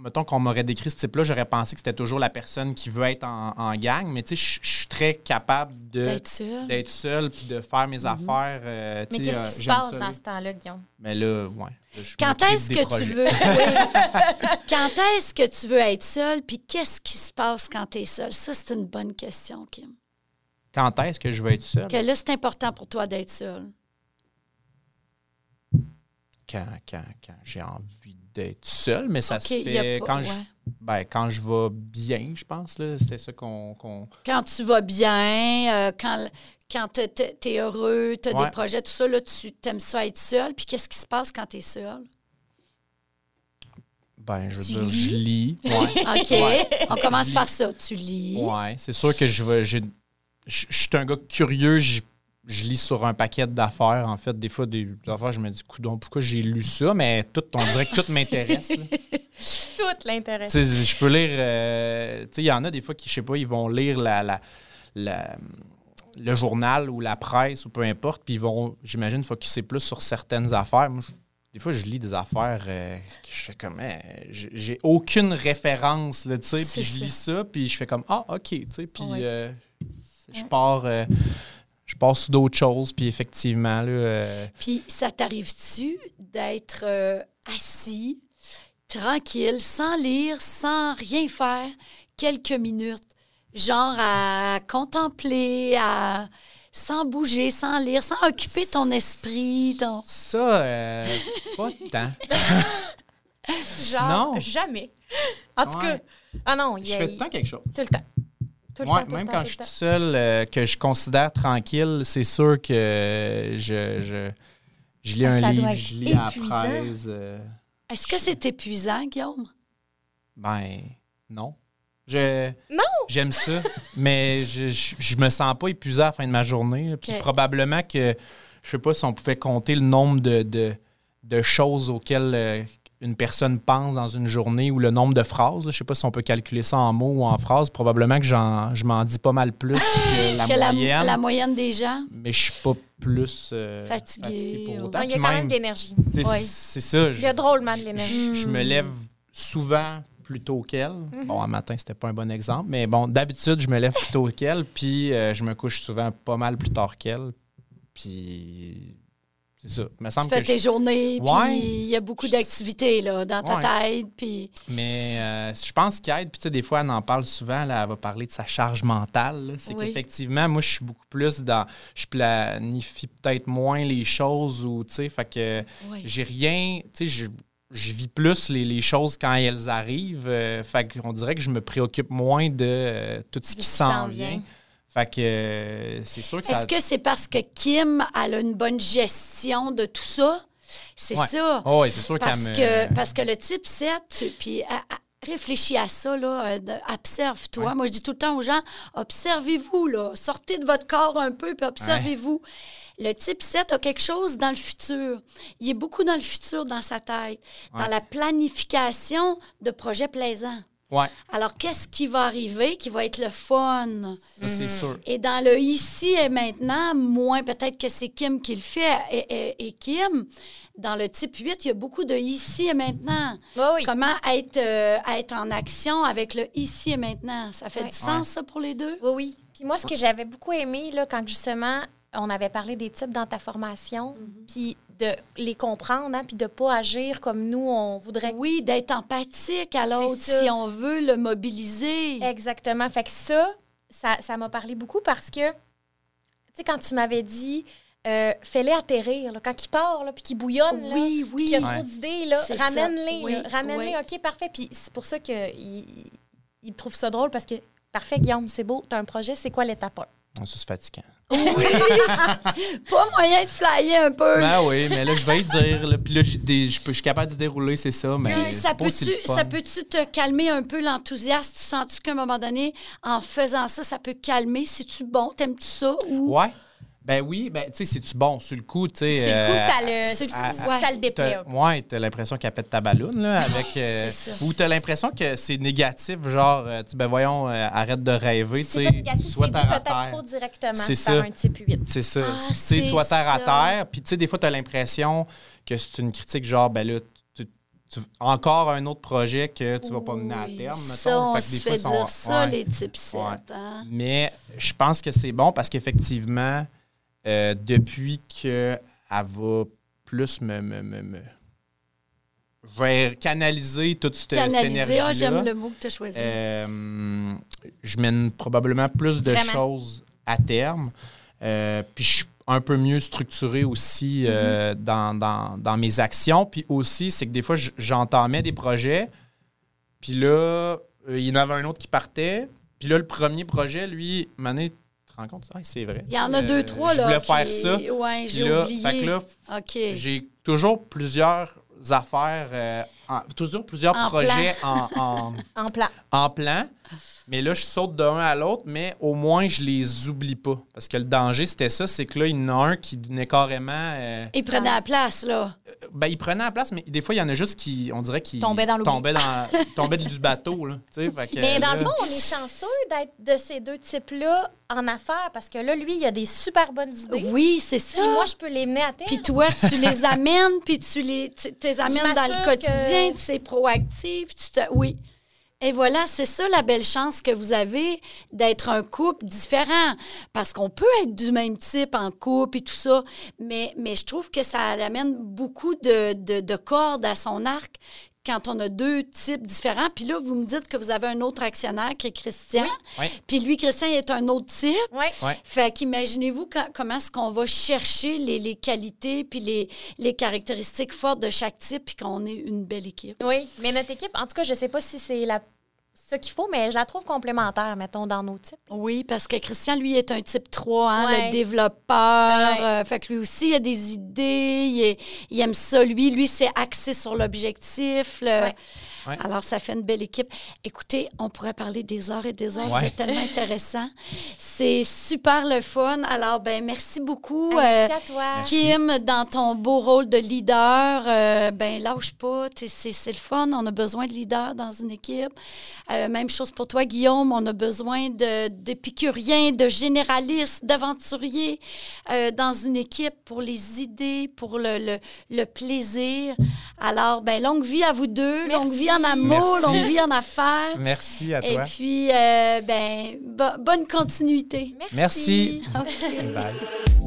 [SPEAKER 3] Mettons qu'on m'aurait décrit ce type-là, j'aurais pensé que c'était toujours la personne qui veut être en, en gang. Mais, tu sais, je- suis très capable de
[SPEAKER 1] D'être seul.
[SPEAKER 3] d'être seul puis de faire mes affaires. euh,
[SPEAKER 2] Mais qu'est-ce
[SPEAKER 3] euh,
[SPEAKER 2] qui se passe
[SPEAKER 3] ça,
[SPEAKER 2] dans ce temps-là, Guillaume?
[SPEAKER 3] Mais là, ouais. là,
[SPEAKER 1] Quand est-ce que
[SPEAKER 3] projets.
[SPEAKER 1] tu veux? [laughs] Quand est-ce que tu veux être seul puis qu'est-ce qui se passe quand tu es seul? Ça c'est une bonne question Kim.
[SPEAKER 3] Quand est-ce que je veux être seul?
[SPEAKER 1] Que là c'est important pour toi d'être seul.
[SPEAKER 3] Quand, quand, quand j'ai envie d'être seul, mais ça se fait
[SPEAKER 1] pas-
[SPEAKER 3] quand, je, ben, quand je vais bien, je pense. C'était ça qu'on.
[SPEAKER 1] Quand tu vas bien, euh, quand quand tu es heureux, tu as
[SPEAKER 3] Ouais.
[SPEAKER 1] des projets, tout ça, là, tu aimes ça être seul. Puis qu'est-ce qui se passe quand tu es seul?
[SPEAKER 3] Ben, je veux
[SPEAKER 1] Tu
[SPEAKER 3] dire,
[SPEAKER 1] lis?
[SPEAKER 3] je lis? [laughs] Ouais.
[SPEAKER 1] OK.
[SPEAKER 3] Ouais.
[SPEAKER 1] On commence par ça. Tu lis.
[SPEAKER 3] Ouais, c'est sûr que je vais. je suis un gars curieux, je, lis sur un paquet d'affaires. En fait, des fois, des affaires, je me dis, coudonc, pourquoi j'ai lu ça? Mais tout, on dirait que tout m'intéresse. [laughs]
[SPEAKER 2] Tout
[SPEAKER 3] sais, je peux lire. euh, tu sais, il y en a des fois qui, je sais pas, ils vont lire la, la, la- le journal ou la presse ou peu importe, puis ils vont, j'imagine, focuser plus sur certaines affaires. Moi, je- des fois, je lis des affaires euh, que je fais comme. eh, j'ai aucune référence, tu sais, puis je lis ça, puis je fais comme, ah, OK, tu sais, puis
[SPEAKER 1] Ouais.
[SPEAKER 3] euh, je pars. Je pars sur d'autres choses, puis effectivement, là, euh,
[SPEAKER 1] Puis ça t'arrive-tu d'être euh, assis, tranquille, sans lire, sans rien faire, quelques minutes, genre à contempler, à sans bouger, sans lire, sans occuper ton esprit, ton...
[SPEAKER 3] ça, euh, pas tant. [laughs]
[SPEAKER 2] Genre,
[SPEAKER 3] Non.
[SPEAKER 2] jamais. En tout
[SPEAKER 3] Ouais.
[SPEAKER 2] cas, ah non, il
[SPEAKER 3] Je
[SPEAKER 2] y a
[SPEAKER 3] fais tout le temps quelque chose.
[SPEAKER 2] tout le temps. Tout le
[SPEAKER 3] Ouais,
[SPEAKER 2] temps, tout le
[SPEAKER 3] même
[SPEAKER 2] temps,
[SPEAKER 3] quand je suis tout seul, euh, que je considère tranquille, c'est sûr que je, je, je lis
[SPEAKER 2] Ah,
[SPEAKER 3] un
[SPEAKER 2] ça
[SPEAKER 3] livre, je lis à la presse. euh,
[SPEAKER 1] Est-ce que c'est épuisant, Guillaume?
[SPEAKER 3] ben, non. Je,
[SPEAKER 2] Non!
[SPEAKER 3] J'aime ça, mais je, je, je me sens pas épuisé à la fin de ma journée. là. Puis
[SPEAKER 1] Ok.
[SPEAKER 3] probablement que, je sais pas si on pouvait compter le nombre de, de, de choses auxquelles euh, une personne pense dans une journée ou le nombre de phrases. Je sais pas si on peut calculer ça en mots ou en phrases. Probablement que j'en, je m'en dis pas mal plus [laughs] que la
[SPEAKER 1] que
[SPEAKER 3] moyenne.
[SPEAKER 1] la moyenne des gens?
[SPEAKER 3] mais je suis pas plus euh,
[SPEAKER 1] Fatigué
[SPEAKER 3] pour
[SPEAKER 1] ou-
[SPEAKER 3] autant.
[SPEAKER 2] Non, il y a
[SPEAKER 3] Puis
[SPEAKER 2] quand
[SPEAKER 3] même,
[SPEAKER 2] même de l'énergie. Oui.
[SPEAKER 3] C'est ça.
[SPEAKER 2] Il y a
[SPEAKER 3] Je,
[SPEAKER 2] drôlement de l'énergie.
[SPEAKER 3] je- je me lève souvent plus tôt qu'elle.
[SPEAKER 2] Mm-hmm.
[SPEAKER 3] Bon, un matin, c'était pas un bon exemple, mais bon, d'habitude, je me lève plus tôt qu'elle, puis euh, je me couche souvent pas mal plus tard qu'elle. Puis c'est ça. Me
[SPEAKER 1] Tu
[SPEAKER 3] semble
[SPEAKER 1] fais
[SPEAKER 3] que
[SPEAKER 1] tes
[SPEAKER 3] je-
[SPEAKER 1] journées, puis il y a beaucoup d'activités là, dans ta
[SPEAKER 3] Ouais.
[SPEAKER 1] tête, puis...
[SPEAKER 3] Mais euh, je pense qu'Aide, puis tu sais, des fois, elle en parle souvent, là, elle va parler de sa charge mentale. C'est
[SPEAKER 1] Oui.
[SPEAKER 3] qu'effectivement, moi, je suis beaucoup plus dans. Je planifie peut-être moins les choses ou, tu sais, fait que
[SPEAKER 1] Oui.
[SPEAKER 3] j'ai rien. Tu sais, je, je vis plus les, les choses quand elles arrivent. euh, fait qu'on dirait que je me préoccupe moins de euh, tout ce qui s'en
[SPEAKER 2] s'en
[SPEAKER 3] vient.
[SPEAKER 2] vient.
[SPEAKER 3] Fait que euh, c'est sûr que ça.
[SPEAKER 1] Est-ce que c'est parce que Kim elle a une bonne gestion de tout ça? C'est
[SPEAKER 3] Ouais.
[SPEAKER 1] ça.
[SPEAKER 3] Oh, oui, c'est sûr
[SPEAKER 1] parce,
[SPEAKER 3] me.
[SPEAKER 1] que, parce que le type 7, tu- puis réfléchis à ça, là, euh, observe-toi.
[SPEAKER 3] Ouais.
[SPEAKER 1] Moi, je dis tout le temps aux gens, observez-vous, là, sortez de votre corps un peu, puis observez-vous. Le type 7 a quelque chose dans le futur. Il est beaucoup dans le futur dans sa tête, dans la planification de projets plaisants.
[SPEAKER 3] Ouais,
[SPEAKER 1] Alors, qu'est-ce qui va arriver qui va être le fun?
[SPEAKER 3] ça, c'est sûr.
[SPEAKER 1] Et dans le ici et maintenant, moins peut-être que c'est Kim qui le fait. Et, et- et Kim, dans le type 8, il y a beaucoup de ici et maintenant.
[SPEAKER 2] Oui, oui.
[SPEAKER 1] Comment être, euh, être en action avec le ici et maintenant? Ça fait
[SPEAKER 2] Ouais.
[SPEAKER 1] du sens, ça, pour les deux?
[SPEAKER 2] Oui, oui. Puis moi, ce que j'avais beaucoup aimé, là, quand justement, on avait parlé des types dans ta formation, puis de les comprendre, hein, puis de pas agir comme nous, on voudrait.
[SPEAKER 1] Oui, d'être empathique à l'autre si on veut le mobiliser.
[SPEAKER 2] Exactement. Fait que ça, ça ça m'a parlé beaucoup parce que, tu sais, quand tu m'avais dit, euh, fais-les atterrir, là, quand il part, là, puis qu'il bouillonne, là,
[SPEAKER 1] Oui,
[SPEAKER 2] puis
[SPEAKER 1] oui.
[SPEAKER 2] qu'il y a
[SPEAKER 3] Ouais.
[SPEAKER 2] trop d'idées, ramène-les,
[SPEAKER 1] Oui,
[SPEAKER 2] ramène-les,
[SPEAKER 1] oui.
[SPEAKER 2] OK, parfait. Puis c'est pour ça qu'il il, il trouve ça drôle, parce que, parfait, Guillaume, c'est beau, t'as un projet, c'est quoi l'étape 1?
[SPEAKER 3] Ah, Ça, c'est fatigant. [laughs]
[SPEAKER 1] Pas moyen de flyer un peu.
[SPEAKER 3] Ben oui, mais là, je vais y dire. là, Puis là, j'ai des- je peux- je suis capable de dérouler, c'est ça. Mais
[SPEAKER 1] ça peut-tu te calmer un peu l'enthousiasme? Tu sens-tu qu'à un moment donné, en faisant ça, ça peut calmer? C'est-tu bon? T'aimes-tu ça? Ou...
[SPEAKER 3] Ouais. Ben oui, ben tu sais, c'est-tu bon? Sur le coup, tu sais.
[SPEAKER 2] Sur le coup,
[SPEAKER 3] euh,
[SPEAKER 2] ça le,
[SPEAKER 1] ouais.
[SPEAKER 2] ça le déplaît.
[SPEAKER 3] T'as,
[SPEAKER 2] un peu.
[SPEAKER 3] ouais, t'as l'impression qu'elle pète ta balloune, là, [laughs] avec... euh,
[SPEAKER 1] C'est
[SPEAKER 3] ou t'as l'impression que c'est négatif, genre, euh, tu ben voyons, euh, arrête de rêver, tu
[SPEAKER 2] C'est
[SPEAKER 3] sais,
[SPEAKER 2] pas négatif, c'est dit peut-être trop directement
[SPEAKER 3] C'est
[SPEAKER 2] par
[SPEAKER 3] ça.
[SPEAKER 2] un type 8.
[SPEAKER 3] C'est ça.
[SPEAKER 1] Ah,
[SPEAKER 3] tu sais,
[SPEAKER 1] c'est
[SPEAKER 3] sois terre à terre, puis tu sais, des fois, t'as l'impression que c'est une critique, genre, ben là, tu- encore un autre projet que tu vas pas mener à
[SPEAKER 1] Oui,
[SPEAKER 3] terme, mettons.
[SPEAKER 1] Ça, on
[SPEAKER 3] Fait
[SPEAKER 1] se
[SPEAKER 3] des
[SPEAKER 1] fait
[SPEAKER 3] fois, sont-
[SPEAKER 1] dire ça,
[SPEAKER 3] ouais.
[SPEAKER 1] les types 7.
[SPEAKER 3] Ouais.
[SPEAKER 1] hein?
[SPEAKER 3] Mais je pense que c'est bon parce qu'effectivement, euh, depuis qu'elle va plus me, me, me, me- canaliser toute cette, énergie
[SPEAKER 1] j'aime le mot que tu as choisi.
[SPEAKER 3] Euh, je mène probablement plus de
[SPEAKER 2] Vraiment.
[SPEAKER 3] choses à terme. Euh, puis je suis un peu mieux structuré aussi euh,
[SPEAKER 1] Mm-hmm.
[SPEAKER 3] dans, dans- dans mes actions. Puis aussi, c'est que des fois, j'entamais des projets. Puis là, il y en avait un autre qui partait. Puis là, le premier projet, lui, Mané, rends compte? Ah, c'est vrai.
[SPEAKER 1] Il y en a
[SPEAKER 3] Euh,
[SPEAKER 1] deux, trois,
[SPEAKER 3] Je
[SPEAKER 1] là.
[SPEAKER 3] voulais
[SPEAKER 1] qui-
[SPEAKER 3] faire ça.
[SPEAKER 1] Ouais,
[SPEAKER 3] Puis
[SPEAKER 1] j'ai
[SPEAKER 3] là,
[SPEAKER 1] oublié.
[SPEAKER 3] fait que là,
[SPEAKER 1] OK.
[SPEAKER 3] j'ai toujours plusieurs affaires, euh, en- toujours plusieurs
[SPEAKER 1] En
[SPEAKER 3] projets en- en [laughs]
[SPEAKER 2] En plat.
[SPEAKER 3] en plan. Mais là, je saute d'un à l'autre, mais au moins, je les oublie pas. Parce que le danger, c'était ça, c'est que là, il y en a un qui devenait carrément... euh,
[SPEAKER 1] Il prenait la place, là.
[SPEAKER 3] ben, il prenait la place, mais des fois, il y en a juste qui, on dirait, qui
[SPEAKER 2] Tombait dans
[SPEAKER 3] tombaient dans, [laughs] tombaient du bateau. Là, tu sais, fait que,
[SPEAKER 2] Mais dans
[SPEAKER 3] là,
[SPEAKER 2] le fond, on est chanceux d'être de ces deux types-là en affaires parce que là, lui, il a des super bonnes idées.
[SPEAKER 1] Oui, c'est ça.
[SPEAKER 2] Puis moi, je peux les mener à terme.
[SPEAKER 1] Puis toi, tu les amènes, puis tu les, tu les amènes dans le quotidien, tu es proactive, tu te... Oui. Et voilà, c'est ça la belle chance que vous avez d'être un couple différent. Parce qu'on peut être du même type en couple et tout ça, mais, mais je trouve que ça amène beaucoup de, de cordes à son arc quand on a deux types différents. Puis là, vous me dites que vous avez un autre actionnaire qui est Christian.
[SPEAKER 3] Oui.
[SPEAKER 1] Puis lui, Christian, il est un autre type.
[SPEAKER 2] Ouais.
[SPEAKER 3] Ouais.
[SPEAKER 1] Fait qu'imaginez-vous comment est-ce qu'on va chercher les, les qualités puis les, les caractéristiques fortes de chaque type puis qu'on est une belle équipe?
[SPEAKER 2] Oui, mais notre équipe, en tout cas, je sais pas si c'est la ce qu'il faut, mais je la trouve complémentaire, mettons, dans nos types.
[SPEAKER 1] Oui, parce que Christian, lui, est un type 3, hein,
[SPEAKER 2] Ouais.
[SPEAKER 1] le développeur.
[SPEAKER 2] Ouais.
[SPEAKER 1] Euh, fait que lui aussi, il a des idées, il, est- il aime ça. Lui, lui, c'est axé sur l'objectif. le-
[SPEAKER 2] Ouais.
[SPEAKER 3] Ouais.
[SPEAKER 1] Alors, ça fait une belle équipe. Écoutez, on pourrait parler des heures et des heures.
[SPEAKER 3] Ouais.
[SPEAKER 1] C'est tellement intéressant. C'est super le fun. Alors, ben merci beaucoup.
[SPEAKER 2] Merci
[SPEAKER 1] euh,
[SPEAKER 2] à toi.
[SPEAKER 3] Merci.
[SPEAKER 1] Kim, dans ton beau rôle de leader, euh, ben lâche pas, c'est c'est le fun. On a besoin de leaders dans une équipe. Euh, même chose pour toi, Guillaume. On a besoin de- d'épicuriens, de, généralistes, d'aventuriers euh, dans une équipe pour les idées, pour le, le- le plaisir. Alors, ben longue vie à vous deux,
[SPEAKER 2] Merci.
[SPEAKER 1] longue vie en amour,
[SPEAKER 3] Merci.
[SPEAKER 1] longue vie en affaires.
[SPEAKER 3] Merci à
[SPEAKER 1] Et
[SPEAKER 3] toi.
[SPEAKER 1] puis, euh, ben, bo- bonne continuité.
[SPEAKER 2] Merci.
[SPEAKER 3] Merci. [laughs] Bye.